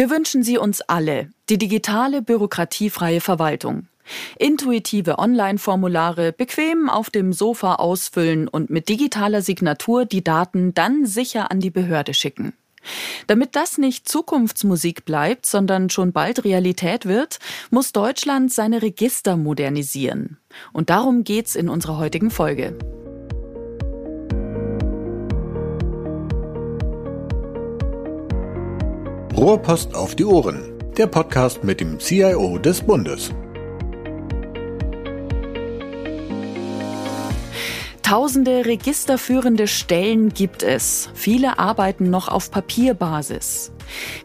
Wir wünschen sie uns alle, die digitale bürokratiefreie Verwaltung. Intuitive Online-Formulare bequem auf dem Sofa ausfüllen und mit digitaler Signatur die Daten dann sicher an die Behörde schicken. Damit das nicht Zukunftsmusik bleibt, sondern schon bald Realität wird, muss Deutschland seine Register modernisieren. Und darum geht's in unserer heutigen Folge. Rohrpost auf die Ohren. Der Podcast mit dem CIO des Bundes. Tausende registerführende Stellen gibt es. Viele arbeiten noch auf Papierbasis.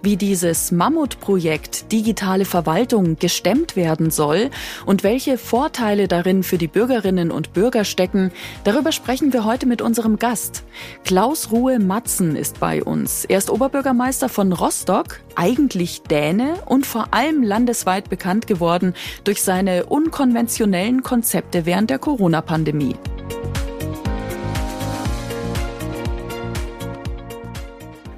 Wie dieses Mammutprojekt digitale Verwaltung gestemmt werden soll und welche Vorteile darin für die Bürgerinnen und Bürger stecken, darüber sprechen wir heute mit unserem Gast. Klaus Ruhe Matzen ist bei uns. Er ist Oberbürgermeister von Rostock, eigentlich Däne und vor allem landesweit bekannt geworden durch seine unkonventionellen Konzepte während der Corona-Pandemie.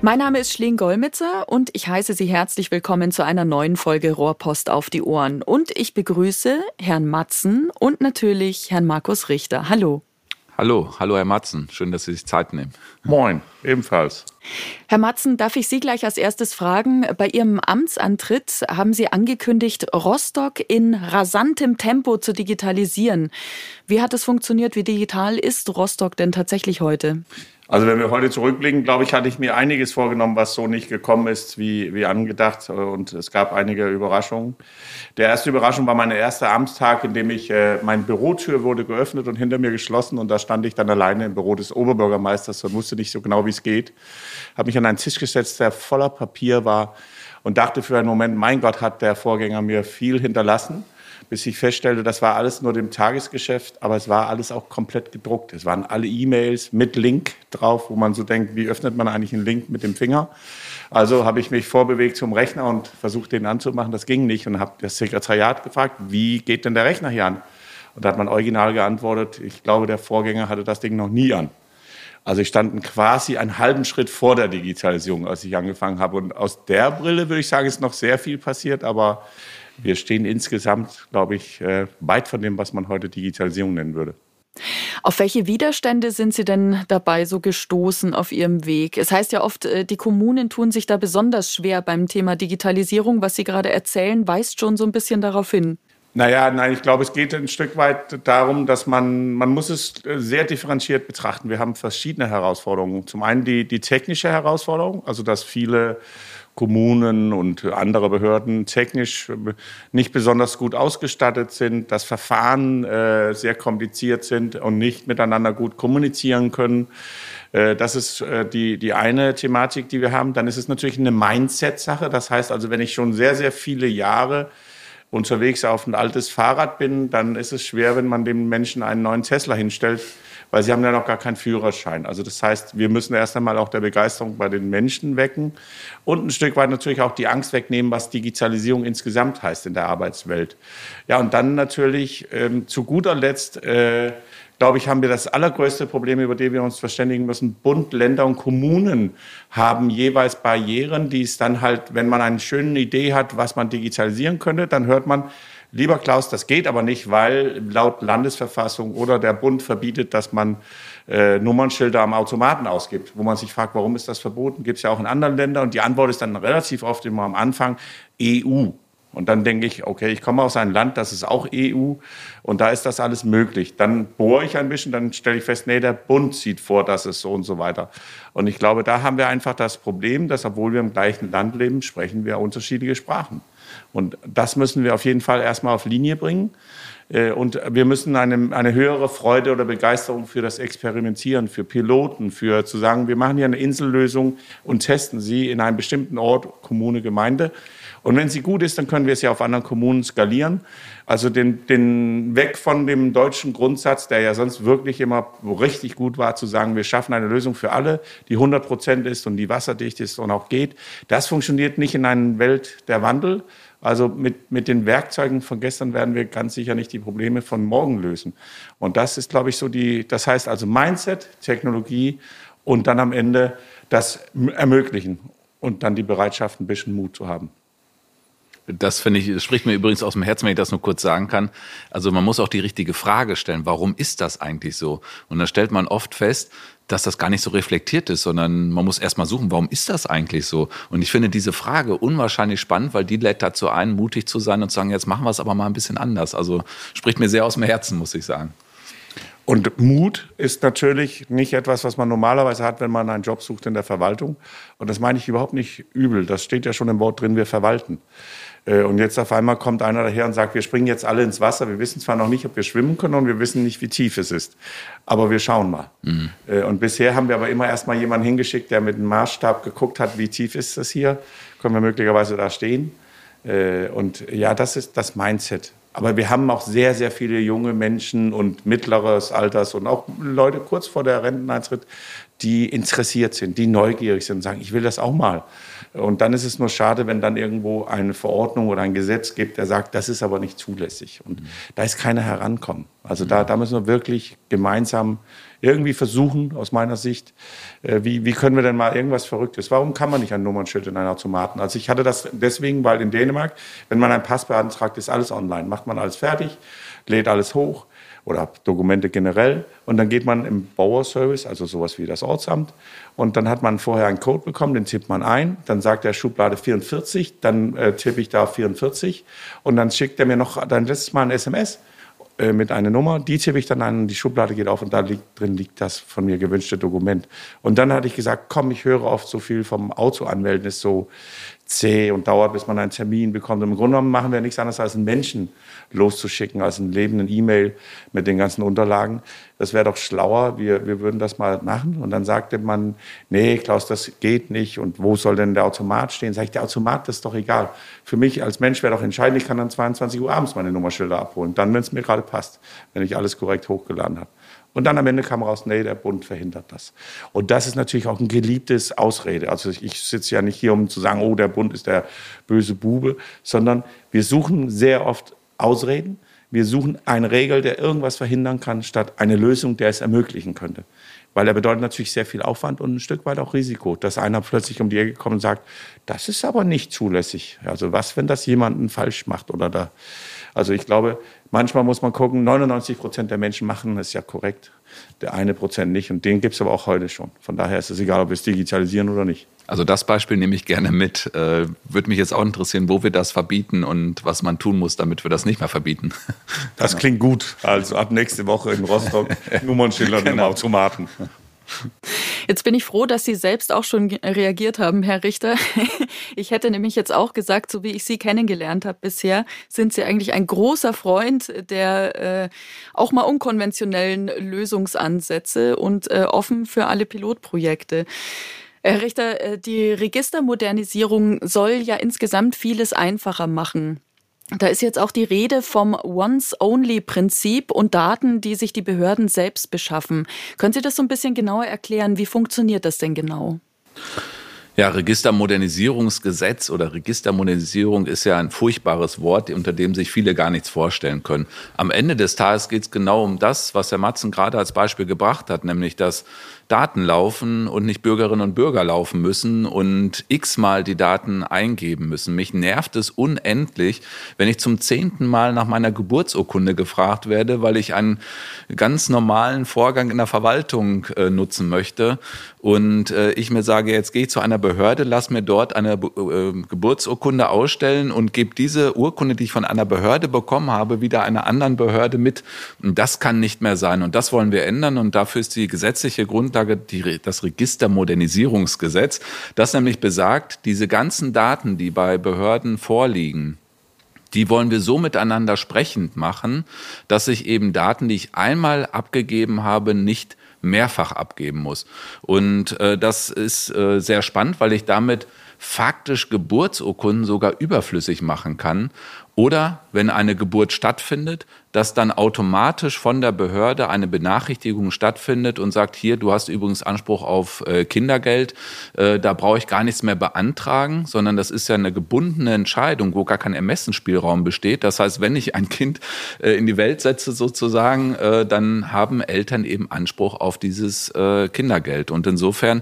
Mein Name ist Schling Golmitzer und ich heiße Sie herzlich willkommen zu einer neuen Folge Rohrpost auf die Ohren. Und ich begrüße Herrn Matzen und natürlich Herrn Markus Richter. Hallo. Hallo, hallo Herr Matzen. Schön, dass Sie sich Zeit nehmen. Moin, ebenfalls. Herr Matzen, darf ich Sie gleich als erstes fragen? Bei Ihrem Amtsantritt haben Sie angekündigt, Rostock in rasantem Tempo zu digitalisieren. Wie hat es funktioniert? Wie digital ist Rostock denn tatsächlich heute? Also wenn wir heute zurückblicken, glaube ich, hatte ich mir einiges vorgenommen, was so nicht gekommen ist, wie, wie angedacht. Und es gab einige Überraschungen. Der erste Überraschung war mein erster Amtstag, in dem ich, äh, meine Bürotür wurde geöffnet und hinter mir geschlossen. Und da stand ich dann alleine im Büro des Oberbürgermeisters und wusste nicht so genau, wie es geht. Habe mich an einen Tisch gesetzt, der voller Papier war und dachte für einen Moment, mein Gott, hat der Vorgänger mir viel hinterlassen bis ich feststellte, das war alles nur dem Tagesgeschäft, aber es war alles auch komplett gedruckt. Es waren alle E-Mails mit Link drauf, wo man so denkt, wie öffnet man eigentlich einen Link mit dem Finger? Also habe ich mich vorbewegt zum Rechner und versucht, den anzumachen. Das ging nicht und habe das Sekretariat gefragt, wie geht denn der Rechner hier an? Und da hat man original geantwortet, ich glaube, der Vorgänger hatte das Ding noch nie an. Also ich stand quasi einen halben Schritt vor der Digitalisierung, als ich angefangen habe. Und aus der Brille würde ich sagen, ist noch sehr viel passiert, aber wir stehen insgesamt, glaube ich, äh, weit von dem, was man heute Digitalisierung nennen würde. Auf welche Widerstände sind Sie denn dabei so gestoßen auf Ihrem Weg? Es heißt ja oft, äh, die Kommunen tun sich da besonders schwer beim Thema Digitalisierung. Was Sie gerade erzählen, weist schon so ein bisschen darauf hin. Naja, nein, ich glaube, es geht ein Stück weit darum, dass man, man muss es äh, sehr differenziert betrachten. Wir haben verschiedene Herausforderungen. Zum einen die, die technische Herausforderung, also dass viele Kommunen und andere Behörden technisch nicht besonders gut ausgestattet sind, dass Verfahren äh, sehr kompliziert sind und nicht miteinander gut kommunizieren können. Äh, das ist äh, die, die eine Thematik, die wir haben. Dann ist es natürlich eine Mindset-Sache. Das heißt also, wenn ich schon sehr, sehr viele Jahre unterwegs auf ein altes Fahrrad bin, dann ist es schwer, wenn man dem Menschen einen neuen Tesla hinstellt, weil sie haben ja noch gar keinen Führerschein. Also das heißt, wir müssen erst einmal auch der Begeisterung bei den Menschen wecken und ein Stück weit natürlich auch die Angst wegnehmen, was Digitalisierung insgesamt heißt in der Arbeitswelt. Ja, und dann natürlich ähm, zu guter Letzt äh, glaube ich, haben wir das allergrößte Problem, über das wir uns verständigen müssen. Bund, Länder und Kommunen haben jeweils Barrieren, die es dann halt, wenn man eine schöne Idee hat, was man digitalisieren könnte, dann hört man, lieber Klaus, das geht aber nicht, weil laut Landesverfassung oder der Bund verbietet, dass man äh, Nummernschilder am Automaten ausgibt, wo man sich fragt, warum ist das verboten? Gibt es ja auch in anderen Ländern. Und die Antwort ist dann relativ oft immer am Anfang EU. Und dann denke ich, okay, ich komme aus einem Land, das ist auch EU und da ist das alles möglich. Dann bohre ich ein bisschen, dann stelle ich fest, nee, der Bund sieht vor, dass es so und so weiter. Und ich glaube, da haben wir einfach das Problem, dass obwohl wir im gleichen Land leben, sprechen wir unterschiedliche Sprachen. Und das müssen wir auf jeden Fall erstmal auf Linie bringen. Äh, und wir müssen eine, eine höhere Freude oder Begeisterung für das Experimentieren, für Piloten, für zu sagen, wir machen hier eine Insellösung und testen sie in einem bestimmten Ort, Kommune, Gemeinde. Und wenn sie gut ist, dann können wir es ja auf anderen Kommunen skalieren. Also den, den weg von dem deutschen Grundsatz, der ja sonst wirklich immer richtig gut war, zu sagen, wir schaffen eine Lösung für alle, die 100 Prozent ist und die wasserdicht ist und auch geht. Das funktioniert nicht in einer Welt der Wandel, also mit, mit den Werkzeugen von gestern werden wir ganz sicher nicht die Probleme von morgen lösen. Und das ist, glaube ich, so die, das heißt also Mindset, Technologie und dann am Ende das ermöglichen. und dann die Bereitschaft, ein bisschen Mut zu haben. Das finde ich, das spricht mir übrigens aus dem Herzen, wenn ich das nur kurz sagen kann. Also man muss auch die richtige Frage stellen. Warum ist das eigentlich so? Und da stellt man oft fest, dass das gar nicht so reflektiert ist, sondern man muss erst mal suchen, warum ist das eigentlich so? Und ich finde diese Frage unwahrscheinlich spannend, weil die lädt dazu ein, mutig zu sein und zu sagen, jetzt machen wir es aber mal ein bisschen anders. Also spricht mir sehr aus dem Herzen, muss ich sagen. Und Mut ist natürlich nicht etwas, was man normalerweise hat, wenn man einen Job sucht in der Verwaltung. Und das meine ich überhaupt nicht übel. Das steht ja schon im Wort drin, wir verwalten. Äh, und jetzt auf einmal kommt einer daher und sagt, wir springen jetzt alle ins Wasser. Wir wissen zwar noch nicht, ob wir schwimmen können und wir wissen nicht, wie tief es ist. Aber wir schauen mal. Mhm. Äh, und bisher haben wir aber immer erst mal jemanden hingeschickt, der mit einem Maßstab geguckt hat, wie tief ist das hier. Können wir möglicherweise da stehen? Äh, und ja, das ist das Mindset. Aber wir haben auch sehr, sehr viele junge Menschen und mittleres Alters und auch Leute kurz vor der Renteneintritt, die interessiert sind, die neugierig sind und sagen, ich will das auch mal. Und dann ist es nur schade, wenn dann irgendwo eine Verordnung oder ein Gesetz gibt, der sagt, das ist aber nicht zulässig. Und mhm. da ist keiner herankommen. Also da, da müssen wir wirklich gemeinsam irgendwie versuchen, aus meiner Sicht, äh, wie, wie können wir denn mal irgendwas Verrücktes? Warum kann man nicht ein Nummernschild in einen Automaten? Also ich hatte das deswegen, weil in Dänemark, wenn man einen Pass beantragt, ist alles online. Macht man alles fertig, lädt alles hoch oder Dokumente generell. Und dann geht man im Bauerservice, also sowas wie das Ortsamt, und dann hat man vorher einen Code bekommen, den tippt man ein, dann sagt er Schublade 44, dann äh, tippe ich da 44 und dann schickt er mir noch dann letztes Mal ein SMS äh, mit einer Nummer, die tippe ich dann ein, die Schublade geht auf und da liegt, drin liegt das von mir gewünschte Dokument. Und dann hatte ich gesagt, komm, ich höre oft so viel vom Auto anmelden, ist so zäh und dauert, bis man einen Termin bekommt. Im Grunde genommen machen wir nichts anderes, als einen Menschen loszuschicken, als einen lebenden E-Mail mit den ganzen Unterlagen. Das wäre doch schlauer, wir, wir würden das mal machen. Und dann sagte man, nee, Klaus, das geht nicht. Und wo soll denn der Automat stehen? Sag ich, der Automat, das ist doch egal. Für mich als Mensch wäre doch entscheidend, ich kann dann 22 Uhr abends meine Nummerschilder abholen. Dann, wenn es mir gerade passt, wenn ich alles korrekt hochgeladen habe. Und dann am Ende kam raus, nee, der Bund verhindert das. Und das ist natürlich auch ein geliebtes Ausrede. Also ich sitze ja nicht hier, um zu sagen, oh, der Bund ist der böse Bube, sondern wir suchen sehr oft Ausreden. Wir suchen eine Regel, der irgendwas verhindern kann, statt eine Lösung, der es ermöglichen könnte. Weil er bedeutet natürlich sehr viel Aufwand und ein Stück weit auch Risiko, dass einer plötzlich um die Ecke kommt und sagt, das ist aber nicht zulässig. Also was, wenn das jemanden falsch macht oder da. Also ich glaube, Manchmal muss man gucken, 99 Prozent der Menschen machen es ja korrekt, der eine Prozent nicht. Und den gibt es aber auch heute schon. Von daher ist es egal, ob wir es digitalisieren oder nicht. Also das Beispiel nehme ich gerne mit. Äh, Würde mich jetzt auch interessieren, wo wir das verbieten und was man tun muss, damit wir das nicht mehr verbieten. Das genau. klingt gut. Also ab nächste Woche in Rostock Nummernschilder genau. im Automaten. Jetzt bin ich froh, dass Sie selbst auch schon reagiert haben, Herr Richter. Ich hätte nämlich jetzt auch gesagt, so wie ich Sie kennengelernt habe bisher, sind Sie eigentlich ein großer Freund der äh, auch mal unkonventionellen Lösungsansätze und äh, offen für alle Pilotprojekte. Herr Richter, äh, die Registermodernisierung soll ja insgesamt vieles einfacher machen. Da ist jetzt auch die Rede vom Once-Only-Prinzip und Daten, die sich die Behörden selbst beschaffen. Können Sie das so ein bisschen genauer erklären? Wie funktioniert das denn genau? Ja, Registermodernisierungsgesetz oder Registermodernisierung ist ja ein furchtbares Wort, unter dem sich viele gar nichts vorstellen können. Am Ende des Tages geht es genau um das, was Herr Matzen gerade als Beispiel gebracht hat, nämlich dass Daten laufen und nicht Bürgerinnen und Bürger laufen müssen und x-mal die Daten eingeben müssen. Mich nervt es unendlich, wenn ich zum zehnten Mal nach meiner Geburtsurkunde gefragt werde, weil ich einen ganz normalen Vorgang in der Verwaltung äh, nutzen möchte und äh, ich mir sage, jetzt gehe ich zu einer Behörde, lass mir dort eine äh, Geburtsurkunde ausstellen und gebe diese Urkunde, die ich von einer Behörde bekommen habe, wieder einer anderen Behörde mit. Und das kann nicht mehr sein und das wollen wir ändern und dafür ist die gesetzliche Grundlage Grundlage die, das Registermodernisierungsgesetz, das nämlich besagt, diese ganzen Daten, die bei Behörden vorliegen, die wollen wir so miteinander sprechend machen, dass ich eben Daten, die ich einmal abgegeben habe, nicht mehrfach abgeben muss. Und äh, das ist äh, sehr spannend, weil ich damit faktisch Geburtsurkunden sogar überflüssig machen kann Oder wenn eine Geburt stattfindet, dass dann automatisch von der Behörde eine Benachrichtigung stattfindet und sagt, hier, du hast übrigens Anspruch auf äh, Kindergeld, äh, da brauche ich gar nichts mehr beantragen, sondern das ist ja eine gebundene Entscheidung, wo gar kein Ermessensspielraum besteht. Das heißt, wenn ich ein Kind äh, in die Welt setze sozusagen, dann haben Eltern eben Anspruch auf dieses Kindergeld. Und insofern,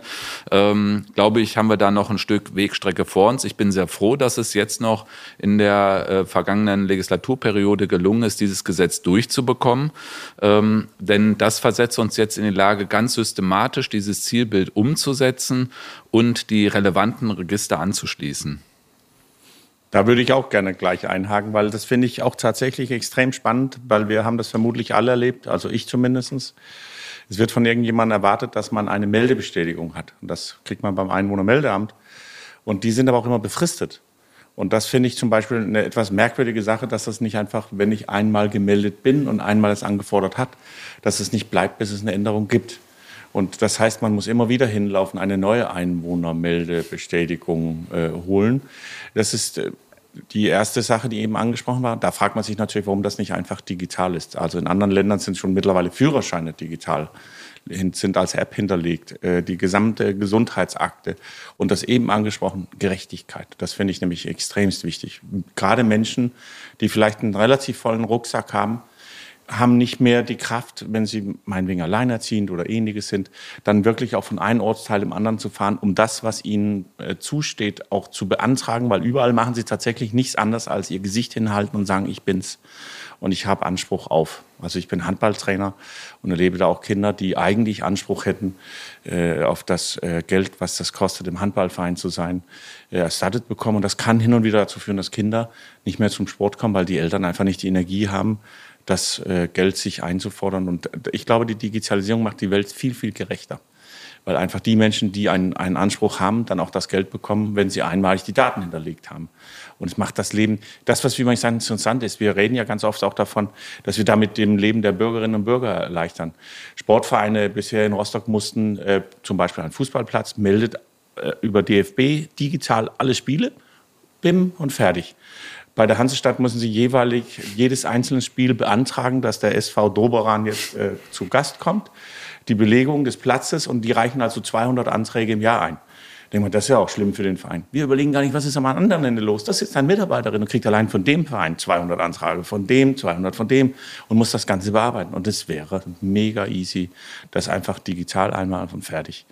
ähm, glaube ich, haben wir da noch ein Stück Wegstrecke vor uns. Ich bin sehr froh, dass es jetzt noch in der vergangenen Legislaturperiode gelungen ist, dieses Gesetz Gesetz durchzubekommen. Ähm, denn das versetzt uns jetzt in die Lage, ganz systematisch dieses Zielbild umzusetzen und die relevanten Register anzuschließen. Da würde ich auch gerne gleich einhaken, weil das finde ich auch tatsächlich extrem spannend, weil wir haben das vermutlich alle erlebt, also ich zumindest. Es wird von irgendjemandem erwartet, dass man eine Meldebestätigung hat. Und das kriegt man beim Einwohnermeldeamt. Und die sind aber auch immer befristet. Und das finde ich zum Beispiel eine etwas merkwürdige Sache, dass das nicht einfach, wenn ich einmal gemeldet bin und einmal es angefordert hat, dass es nicht bleibt, bis es eine Änderung gibt. Und das heißt, man muss immer wieder hinlaufen, eine neue Einwohnermeldebestätigung äh, holen. Das ist äh, die erste Sache, die eben angesprochen war. Da fragt man sich natürlich, warum das nicht einfach digital ist. Also in anderen Ländern sind schon mittlerweile Führerscheine digital sind als App hinterlegt, äh, die gesamte Gesundheitsakte und das eben angesprochen Gerechtigkeit. Das finde ich nämlich extremst wichtig. Gerade Menschen, die vielleicht einen relativ vollen Rucksack haben, haben nicht mehr die Kraft, wenn sie meinetwegen alleinerziehend oder ähnliches sind, dann wirklich auch von einem Ortsteil im anderen zu fahren, um das, was ihnen äh, zusteht, auch zu beantragen, weil überall machen sie tatsächlich nichts anderes als ihr Gesicht hinhalten und sagen, ich bin's und ich habe Anspruch auf. Also ich bin Handballtrainer und erlebe da auch Kinder, die eigentlich Anspruch hätten äh, auf das äh, Geld, was das kostet, im Handballverein zu sein, äh, erstattet bekommen. Und das kann hin und wieder dazu führen, dass Kinder nicht mehr zum Sport kommen, weil die Eltern einfach nicht die Energie haben, das äh, Geld sich einzufordern. Und ich glaube, die Digitalisierung macht die Welt viel, viel gerechter weil einfach die Menschen, die einen, einen Anspruch haben, dann auch das Geld bekommen, wenn sie einmalig die Daten hinterlegt haben. Und es macht das Leben, das, was wie man sagen, interessant ist, wir reden ja ganz oft auch davon, dass wir damit dem Leben der Bürgerinnen und Bürger erleichtern. Sportvereine bisher in Rostock mussten äh, zum Beispiel einen Fußballplatz meldet äh, über DFB digital alle Spiele, bim und fertig. Bei der Hansestadt müssen sie jeweilig jedes einzelne Spiel beantragen, dass der SV Doberan jetzt äh, zu Gast kommt die Belegung des Platzes und die reichen also 200 Anträge im Jahr ein. Denken wir, das ist ja auch schlimm für den Verein. Wir überlegen gar nicht, was ist am anderen Ende los. Das ist ein Mitarbeiterin und kriegt allein von dem Verein 200 Anträge, von dem 200, von dem und muss das Ganze bearbeiten. Und das wäre mega easy, das einfach digital einmal und fertig.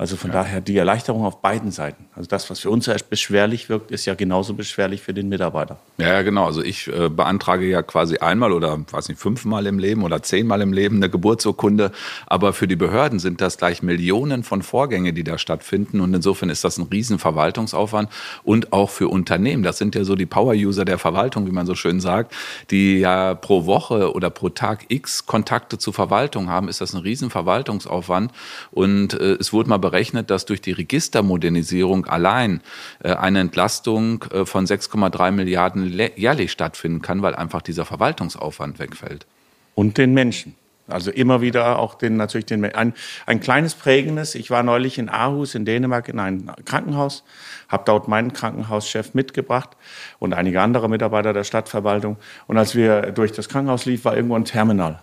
Also von ja. daher die Erleichterung auf beiden Seiten. Also das, was für uns erst beschwerlich wirkt, ist ja genauso beschwerlich für den Mitarbeiter. Ja, genau. Also ich äh, beantrage ja quasi einmal oder weiß nicht fünfmal im Leben oder zehnmal im Leben eine Geburtsurkunde. Aber für die Behörden sind das gleich Millionen von Vorgängen, die da stattfinden. Und insofern ist das ein riesen Verwaltungsaufwand und auch für Unternehmen. Das sind ja so die Power-User der Verwaltung, wie man so schön sagt, die ja pro Woche oder pro Tag X Kontakte zur Verwaltung haben. Ist das ein riesen Verwaltungsaufwand? Und äh, es wurde mal berechnet, dass durch die Registermodernisierung allein äh, eine Entlastung äh, von 6,3 Milliarden jährlich stattfinden kann, weil einfach dieser Verwaltungsaufwand wegfällt. Und den Menschen. Also immer wieder auch den, natürlich den, ein, ein kleines prägendes. Ich war neulich in Aarhus in Dänemark in einem Krankenhaus, habe dort meinen Krankenhauschef mitgebracht und einige andere Mitarbeiter der Stadtverwaltung. Und als wir durch das Krankenhaus liefen, war irgendwo ein Terminal.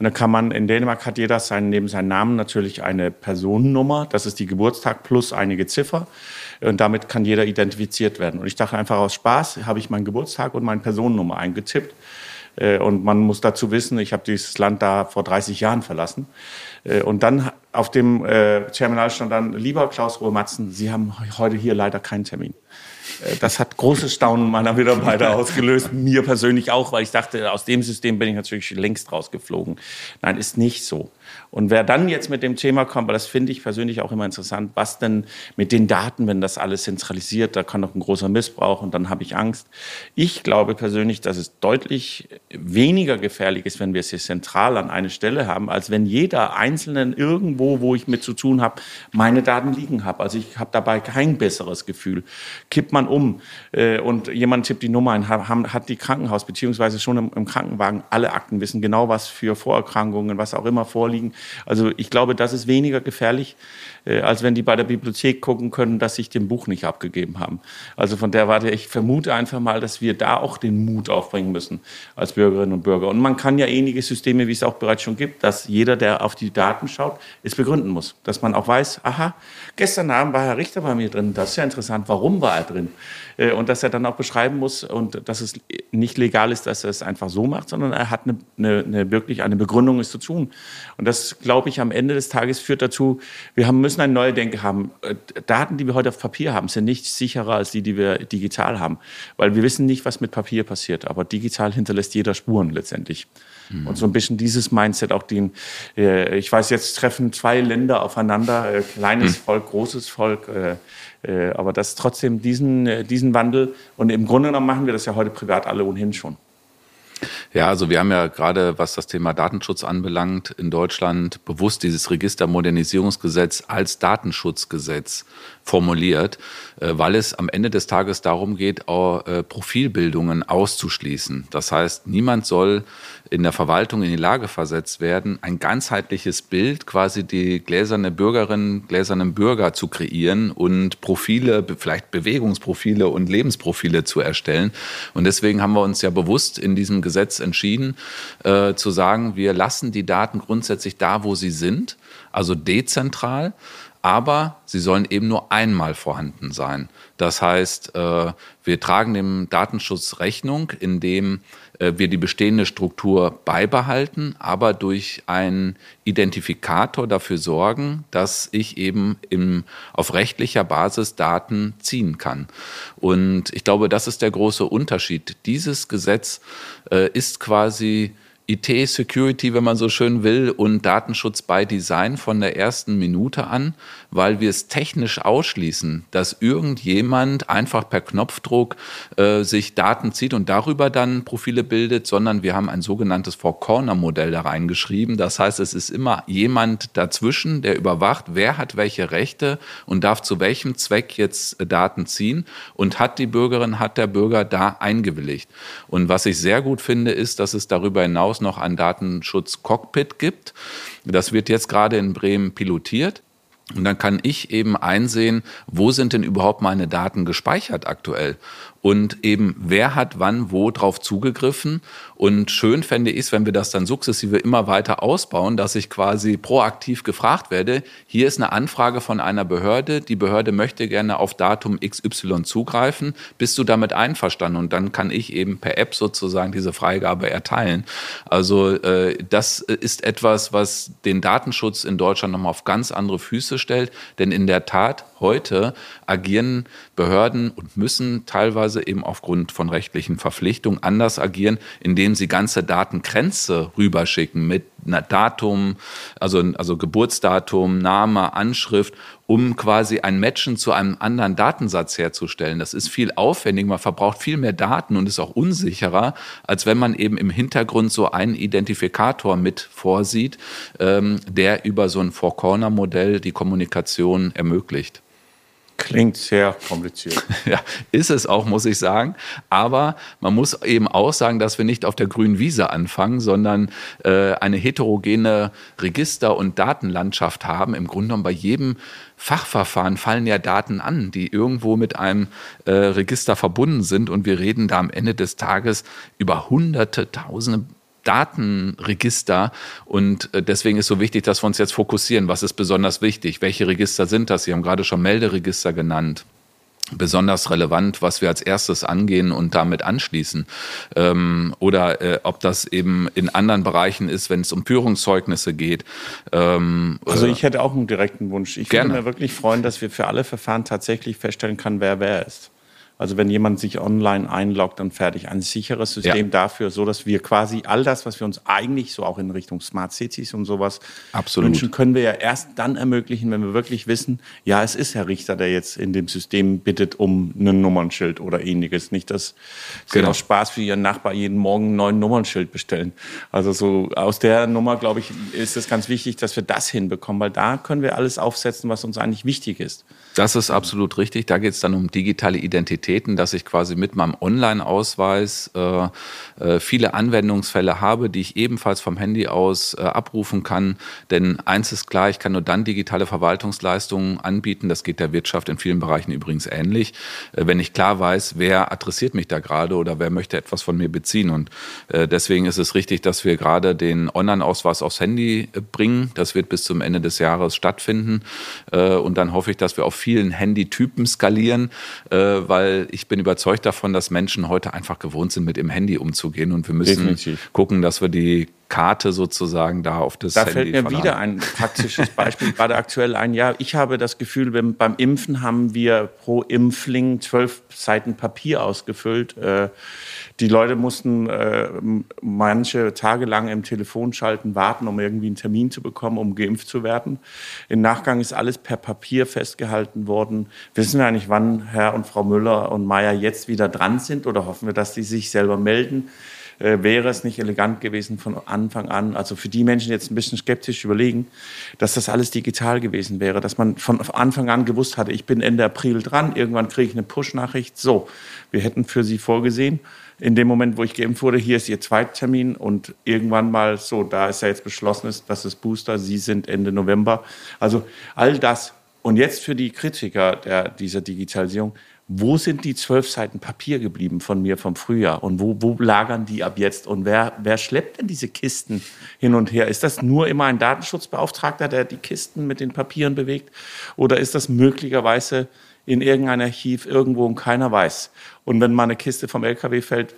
Und da kann man, in Dänemark hat jeder seinen, neben seinem Namen natürlich eine Personennummer. Das ist die Geburtstag plus einige Ziffer. Und damit kann jeder identifiziert werden. Und ich dachte einfach aus Spaß, habe ich meinen Geburtstag und meine Personennummer eingetippt. Äh, und man muss dazu wissen, ich habe dieses Land da vor 30 Jahren verlassen. Äh, und dann auf dem äh, Terminal stand dann, lieber Klaus Ruhe-Matzen, Sie haben heute hier leider keinen Termin. Äh, das hat großes Staunen meiner Mitarbeiter ausgelöst, mir persönlich auch, weil ich dachte, aus dem System bin ich natürlich längst rausgeflogen. Nein, ist nicht so. Und wer dann jetzt mit dem Thema kommt, weil das finde ich persönlich auch immer interessant, was denn mit den Daten, wenn das alles zentralisiert, da kann doch ein großer Missbrauch und dann habe ich Angst. Ich glaube persönlich, dass es deutlich weniger gefährlich ist, wenn wir es hier zentral an eine Stelle haben, als wenn jeder Einzelne irgendwo, wo ich mit zu tun habe, meine Daten liegen habe. Also ich habe dabei kein besseres Gefühl. Kippt man um äh, und jemand tippt die Nummer ein, hat, die Krankenhaus beziehungsweise schon im, im Krankenwagen alle Akten, wissen genau, was für Vorerkrankungen, was auch immer vorliegt liegen. Also ich glaube, das ist weniger gefährlich, äh, als wenn die bei der Bibliothek gucken können, dass sich dem Buch nicht abgegeben haben. Also von der Warte, ich vermute einfach mal, dass wir da auch den Mut aufbringen müssen als Bürgerinnen und Bürger. Und man kann ja ähnliche Systeme, wie es auch bereits schon gibt, dass jeder, der auf die Daten schaut, es begründen muss. Dass man auch weiß, aha, gestern Abend war Herr Richter bei mir drin, das ist ja interessant, warum war er drin? Äh, und dass er dann auch beschreiben muss und dass es nicht legal ist, dass er es einfach so macht, sondern er hat eine, eine, eine wirklich eine Begründung, es zu tun. Und das, glaube ich, am Ende des Tages führt dazu, wir haben, müssen eine neue Denke haben. Äh, Daten, die wir heute auf Papier haben, sind nicht sicherer als die, die wir digital haben, weil wir wissen nicht, was mit Papier passiert, aber digital hinterlässt jeder Spuren letztendlich. Mhm. Und so ein bisschen dieses Mindset auch den, äh, ich weiß, jetzt treffen zwei Länder aufeinander, kleines mhm. Volk, großes Volk, aber das trotzdem diesen, äh, diesen Wandel und im Grunde genommen machen wir das ja heute privat alle ohnehin schon. Ja, also wir haben ja gerade, was das Thema Datenschutz anbelangt, in Deutschland bewusst dieses Registermodernisierungsgesetz als Datenschutzgesetz formuliert, äh, weil es am Ende des Tages darum geht, äh, Profilbildungen auszuschließen. Das heißt, niemand soll in der Verwaltung in die Lage versetzt werden, ein ganzheitliches Bild, quasi die gläserne Bürgerin, gläsernen Bürger zu kreieren und Profile, vielleicht Bewegungsprofile und Lebensprofile zu erstellen. Und deswegen haben wir uns ja bewusst in diesem Gesetz entschieden, äh, zu sagen, wir lassen die Daten grundsätzlich da, wo sie sind, also dezentral aber sie sollen eben nur einmal vorhanden sein. Das heißt, äh, wir tragen dem Datenschutz Rechnung, indem äh, wir die bestehende Struktur beibehalten, aber durch einen Identifikator dafür sorgen, dass ich eben im, auf rechtlicher Basis Daten ziehen kann. Und ich glaube, das ist der große Unterschied. Dieses Gesetz äh, ist quasi IT-Security, wenn man so schön will, und Datenschutz by Design von der ersten Minute an, weil wir es technisch ausschließen, dass irgendjemand einfach per Knopfdruck äh, sich Daten zieht und darüber dann Profile bildet, sondern wir haben ein sogenanntes Four-Corner-Modell da reingeschrieben. Das heißt, es ist immer jemand dazwischen, der überwacht, wer hat welche Rechte und darf zu welchem Zweck jetzt äh, Daten ziehen und hat die Bürgerin, hat der Bürger da eingewilligt. Und was ich sehr gut finde, ist, dass es darüber hinaus noch ein Datenschutz-Cockpit gibt. Das wird jetzt gerade in Bremen pilotiert. Und dann kann ich eben einsehen, wo sind denn überhaupt meine Daten gespeichert aktuell? Und eben wer hat wann wo drauf zugegriffen. Und schön fände ich es, wenn wir das dann sukzessive immer weiter ausbauen, dass ich quasi proaktiv gefragt werde, hier ist eine Anfrage von einer Behörde, die Behörde möchte gerne auf Datum XY zugreifen, bist du damit einverstanden? Und dann kann ich eben per App sozusagen diese Freigabe erteilen. Also äh, das ist etwas, was den Datenschutz in Deutschland nochmal auf ganz andere Füße stellt, denn in der Tat heute agieren Behörden und müssen teilweise eben aufgrund von rechtlichen Verpflichtungen anders agieren, indem sie ganze Datengrenze rüberschicken mit Datum, also, also Geburtsdatum, Name, Anschrift, um quasi ein Matchen zu einem anderen Datensatz herzustellen. Das ist viel aufwendiger, man verbraucht viel mehr Daten und ist auch unsicherer, als wenn man eben im Hintergrund so einen Identifikator mit vorsieht, ähm, der über so ein Four-Corner-Modell die Kommunikation ermöglicht. Klingt sehr kompliziert. ja, ist es auch, muss ich sagen. Aber man muss eben auch sagen, dass wir nicht auf der grünen Wiese anfangen, sondern äh, eine heterogene Register- und Datenlandschaft haben. Im Grunde genommen bei jedem Fachverfahren fallen ja Daten an, die irgendwo mit einem äh, Register verbunden sind. Und wir reden da am Ende des Tages über hunderte, tausende Datenregister. Und äh, deswegen ist so wichtig, dass wir uns jetzt fokussieren. Was ist besonders wichtig? Welche Register sind das? Sie haben gerade schon Melderegister genannt besonders relevant, was wir als erstes angehen und damit anschließen. Ähm, oder äh, ob das eben in anderen Bereichen ist, wenn es um Führungszeugnisse geht. Ähm, also ich hätte auch einen direkten Wunsch. Ich gerne. würde mir wirklich freuen, dass wir für alle Verfahren tatsächlich feststellen können, wer wer ist. Also wenn jemand sich online einloggt und fertig, ein sicheres System ja. dafür, so dass wir quasi all das, was wir uns eigentlich so auch in Richtung Smart Cities und sowas Absolut. wünschen, können wir ja erst dann ermöglichen, wenn wir wirklich wissen, ja, es ist Herr Richter, der jetzt in dem System bittet um ein Nummernschild oder ähnliches. Nicht, dass Sie genau. auch Spaß für Ihren Nachbar jeden Morgen ein neues Nummernschild bestellen. Also so aus der Nummer, glaube ich, ist es ganz wichtig, dass wir das hinbekommen, weil da können wir alles aufsetzen, was uns eigentlich wichtig ist. Das ist absolut richtig. Da geht es dann um digitale Identität. Funktionalitäten, dass ich quasi mit meinem Online-Ausweis äh, äh, viele Anwendungsfälle habe, die ich ebenfalls vom Handy aus äh, abrufen kann. Denn eins ist klar, ich kann nur dann digitale Verwaltungsleistungen anbieten. Das geht der Wirtschaft in vielen Bereichen übrigens ähnlich, äh, wenn ich klar weiß, wer adressiert mich da gerade oder wer möchte etwas von mir beziehen. Und äh, deswegen ist es richtig, dass wir gerade den Online-Ausweis aufs Handy äh, bringen. Das wird bis zum Ende des Jahres stattfinden. Und dann hoffe ich, dass wir auf vielen Handytypen skalieren, weil ich bin überzeugt davon, dass Menschen heute einfach gewohnt sind, mit dem Handy umzugehen. Und wir müssen Definitiv. gucken, dass wir die Karte sozusagen da auf das da Handy fällt mir verladen. wieder ein praktisches Beispiel, gerade aktuell ein Jahr. Ich habe das Gefühl, beim Impfen haben wir pro Impfling zwölf Seiten Papier ausgefüllt. Äh, die Leute mussten äh, manche Tage lang im Telefon schalten, warten, um irgendwie einen Termin zu bekommen, um geimpft zu werden. Im Nachgang ist alles per Papier festgehalten worden. Wissen wir eigentlich, wann Herr und Frau Müller und Meier jetzt wieder dran sind oder hoffen wir, dass die sich selber melden? Äh, wäre es nicht elegant gewesen von Anfang an, also für die Menschen jetzt ein bisschen skeptisch überlegen, dass das alles digital gewesen wäre, dass man von Anfang an gewusst hatte, ich bin Ende April dran, irgendwann kriege ich eine Push-Nachricht, so, wir hätten für Sie vorgesehen, in dem Moment, wo ich geimpft wurde, hier ist Ihr Zweittermin und irgendwann mal so, da ist ja jetzt beschlossen ist, das ist Booster, Sie sind Ende November. Also all das. Und jetzt für die Kritiker der, dieser Digitalisierung, wo sind die zwölf Seiten Papier geblieben von mir vom Frühjahr? Und wo, wo lagern die ab jetzt? Und wer, wer schleppt denn diese Kisten hin und her? Ist das nur immer ein Datenschutzbeauftragter, der die Kisten mit den Papieren bewegt? Oder ist das möglicherweise in irgendein Archiv irgendwo und keiner weiß? Und wenn mal eine Kiste vom LKW fällt,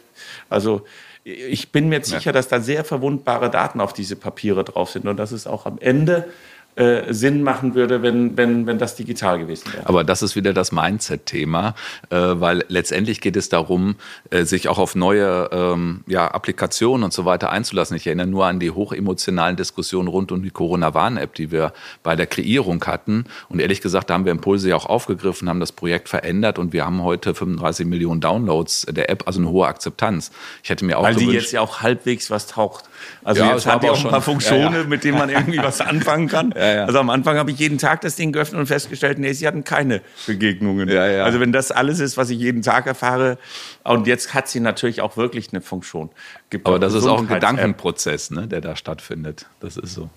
also ich bin mir sicher, dass da sehr verwundbare Daten auf diese Papiere drauf sind. Und dass es auch am Ende äh, Sinn machen würde, wenn, wenn, wenn das digital gewesen wäre. Aber das ist wieder das Mindset-Thema, äh, weil letztendlich geht es darum, äh, sich auch auf neue ähm, ja, Applikationen und so weiter einzulassen. Ich erinnere nur an die hochemotionalen Diskussionen rund um die Corona-Warn-App, die wir bei der Kreierung hatten. Und ehrlich gesagt, da haben wir Impulse ja auch aufgegriffen, haben das Projekt verändert und wir haben heute 35 Millionen Downloads der App, also eine hohe Akzeptanz. Ich hätte mir auch Weil die jetzt ja auch halbwegs was taucht. Also ja, jetzt hat die auch ein paar Funktionen, ja, ja. mit denen man irgendwie was anfangen kann. Also am Anfang habe ich jeden Tag das Ding geöffnet und festgestellt, nee, sie hatten keine Begegnungen. Also wenn das alles ist, was ich jeden Tag erfahre, und jetzt hat sie natürlich auch wirklich eine Funktion. Gibt Aber das ist auch ein Gedankenprozess, ne, der da stattfindet. Das ist so.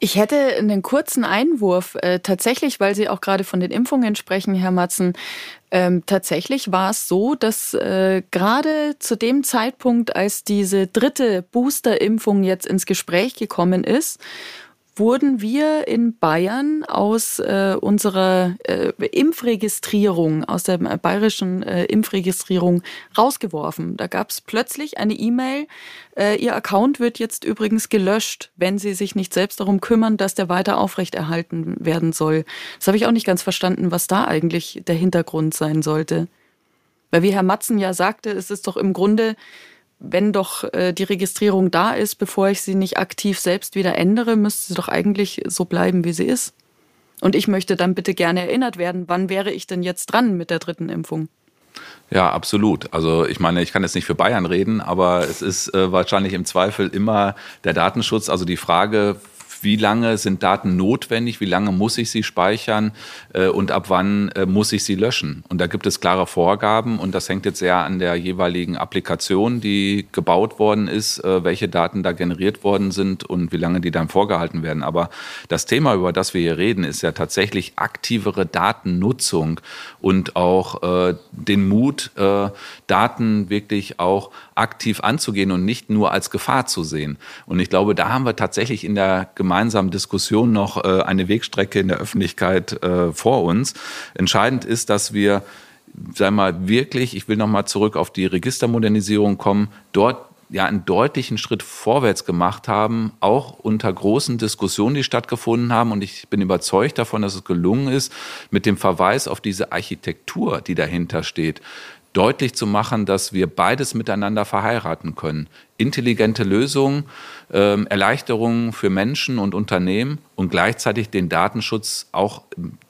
Ich hätte einen kurzen Einwurf, äh, tatsächlich, weil Sie auch gerade von den Impfungen sprechen, Herr Matzen. Ähm, tatsächlich war es so, dass äh, gerade zu dem Zeitpunkt, als diese dritte Booster-Impfung jetzt ins Gespräch gekommen ist wurden wir in Bayern aus äh, unserer äh, Impfregistrierung, aus der bayerischen äh, Impfregistrierung rausgeworfen. Da gab es plötzlich eine E-Mail, äh, Ihr Account wird jetzt übrigens gelöscht, wenn Sie sich nicht selbst darum kümmern, dass der weiter aufrechterhalten werden soll. Das habe ich auch nicht ganz verstanden, was da eigentlich der Hintergrund sein sollte. Weil wie Herr Matzen ja sagte, es ist doch im Grunde wenn doch äh, die Registrierung da ist, bevor ich sie nicht aktiv selbst wieder ändere, müsste sie doch eigentlich so bleiben, wie sie ist. Und ich möchte dann bitte gerne erinnert werden, wann wäre ich denn jetzt dran mit der dritten Impfung? Ja, absolut. Also ich meine, ich kann jetzt nicht für Bayern reden, aber es ist äh, wahrscheinlich im Zweifel immer der Datenschutz. Also die Frage, wie lange sind Daten notwendig, wie lange muss ich sie speichern äh, und ab wann äh, muss ich sie löschen. Und da gibt es klare Vorgaben und das hängt jetzt sehr an der jeweiligen Applikation, die gebaut worden ist, äh, welche Daten da generiert worden sind und wie lange die dann vorgehalten werden. Aber das Thema, über das wir hier reden, ist ja tatsächlich aktivere Datennutzung und auch äh, den Mut, äh, Daten wirklich auch aktiv anzugehen und nicht nur als Gefahr zu sehen. Und ich glaube, da haben wir tatsächlich in der gemeinsamen Diskussion noch äh, eine Wegstrecke in der Öffentlichkeit äh, vor uns. Entscheidend ist, dass wir wir mal, wirklich, ich will nochmal zurück auf die Registermodernisierung kommen, dort ja einen deutlichen Schritt vorwärts gemacht haben, auch unter großen Diskussionen, die stattgefunden haben. Und ich bin überzeugt davon, dass es gelungen ist, mit dem Verweis auf diese Architektur, die dahinter steht, deutlich zu machen, dass wir beides miteinander verheiraten können. Intelligente Lösungen, ähm, Erleichterungen für Menschen und Unternehmen und gleichzeitig den Datenschutz auch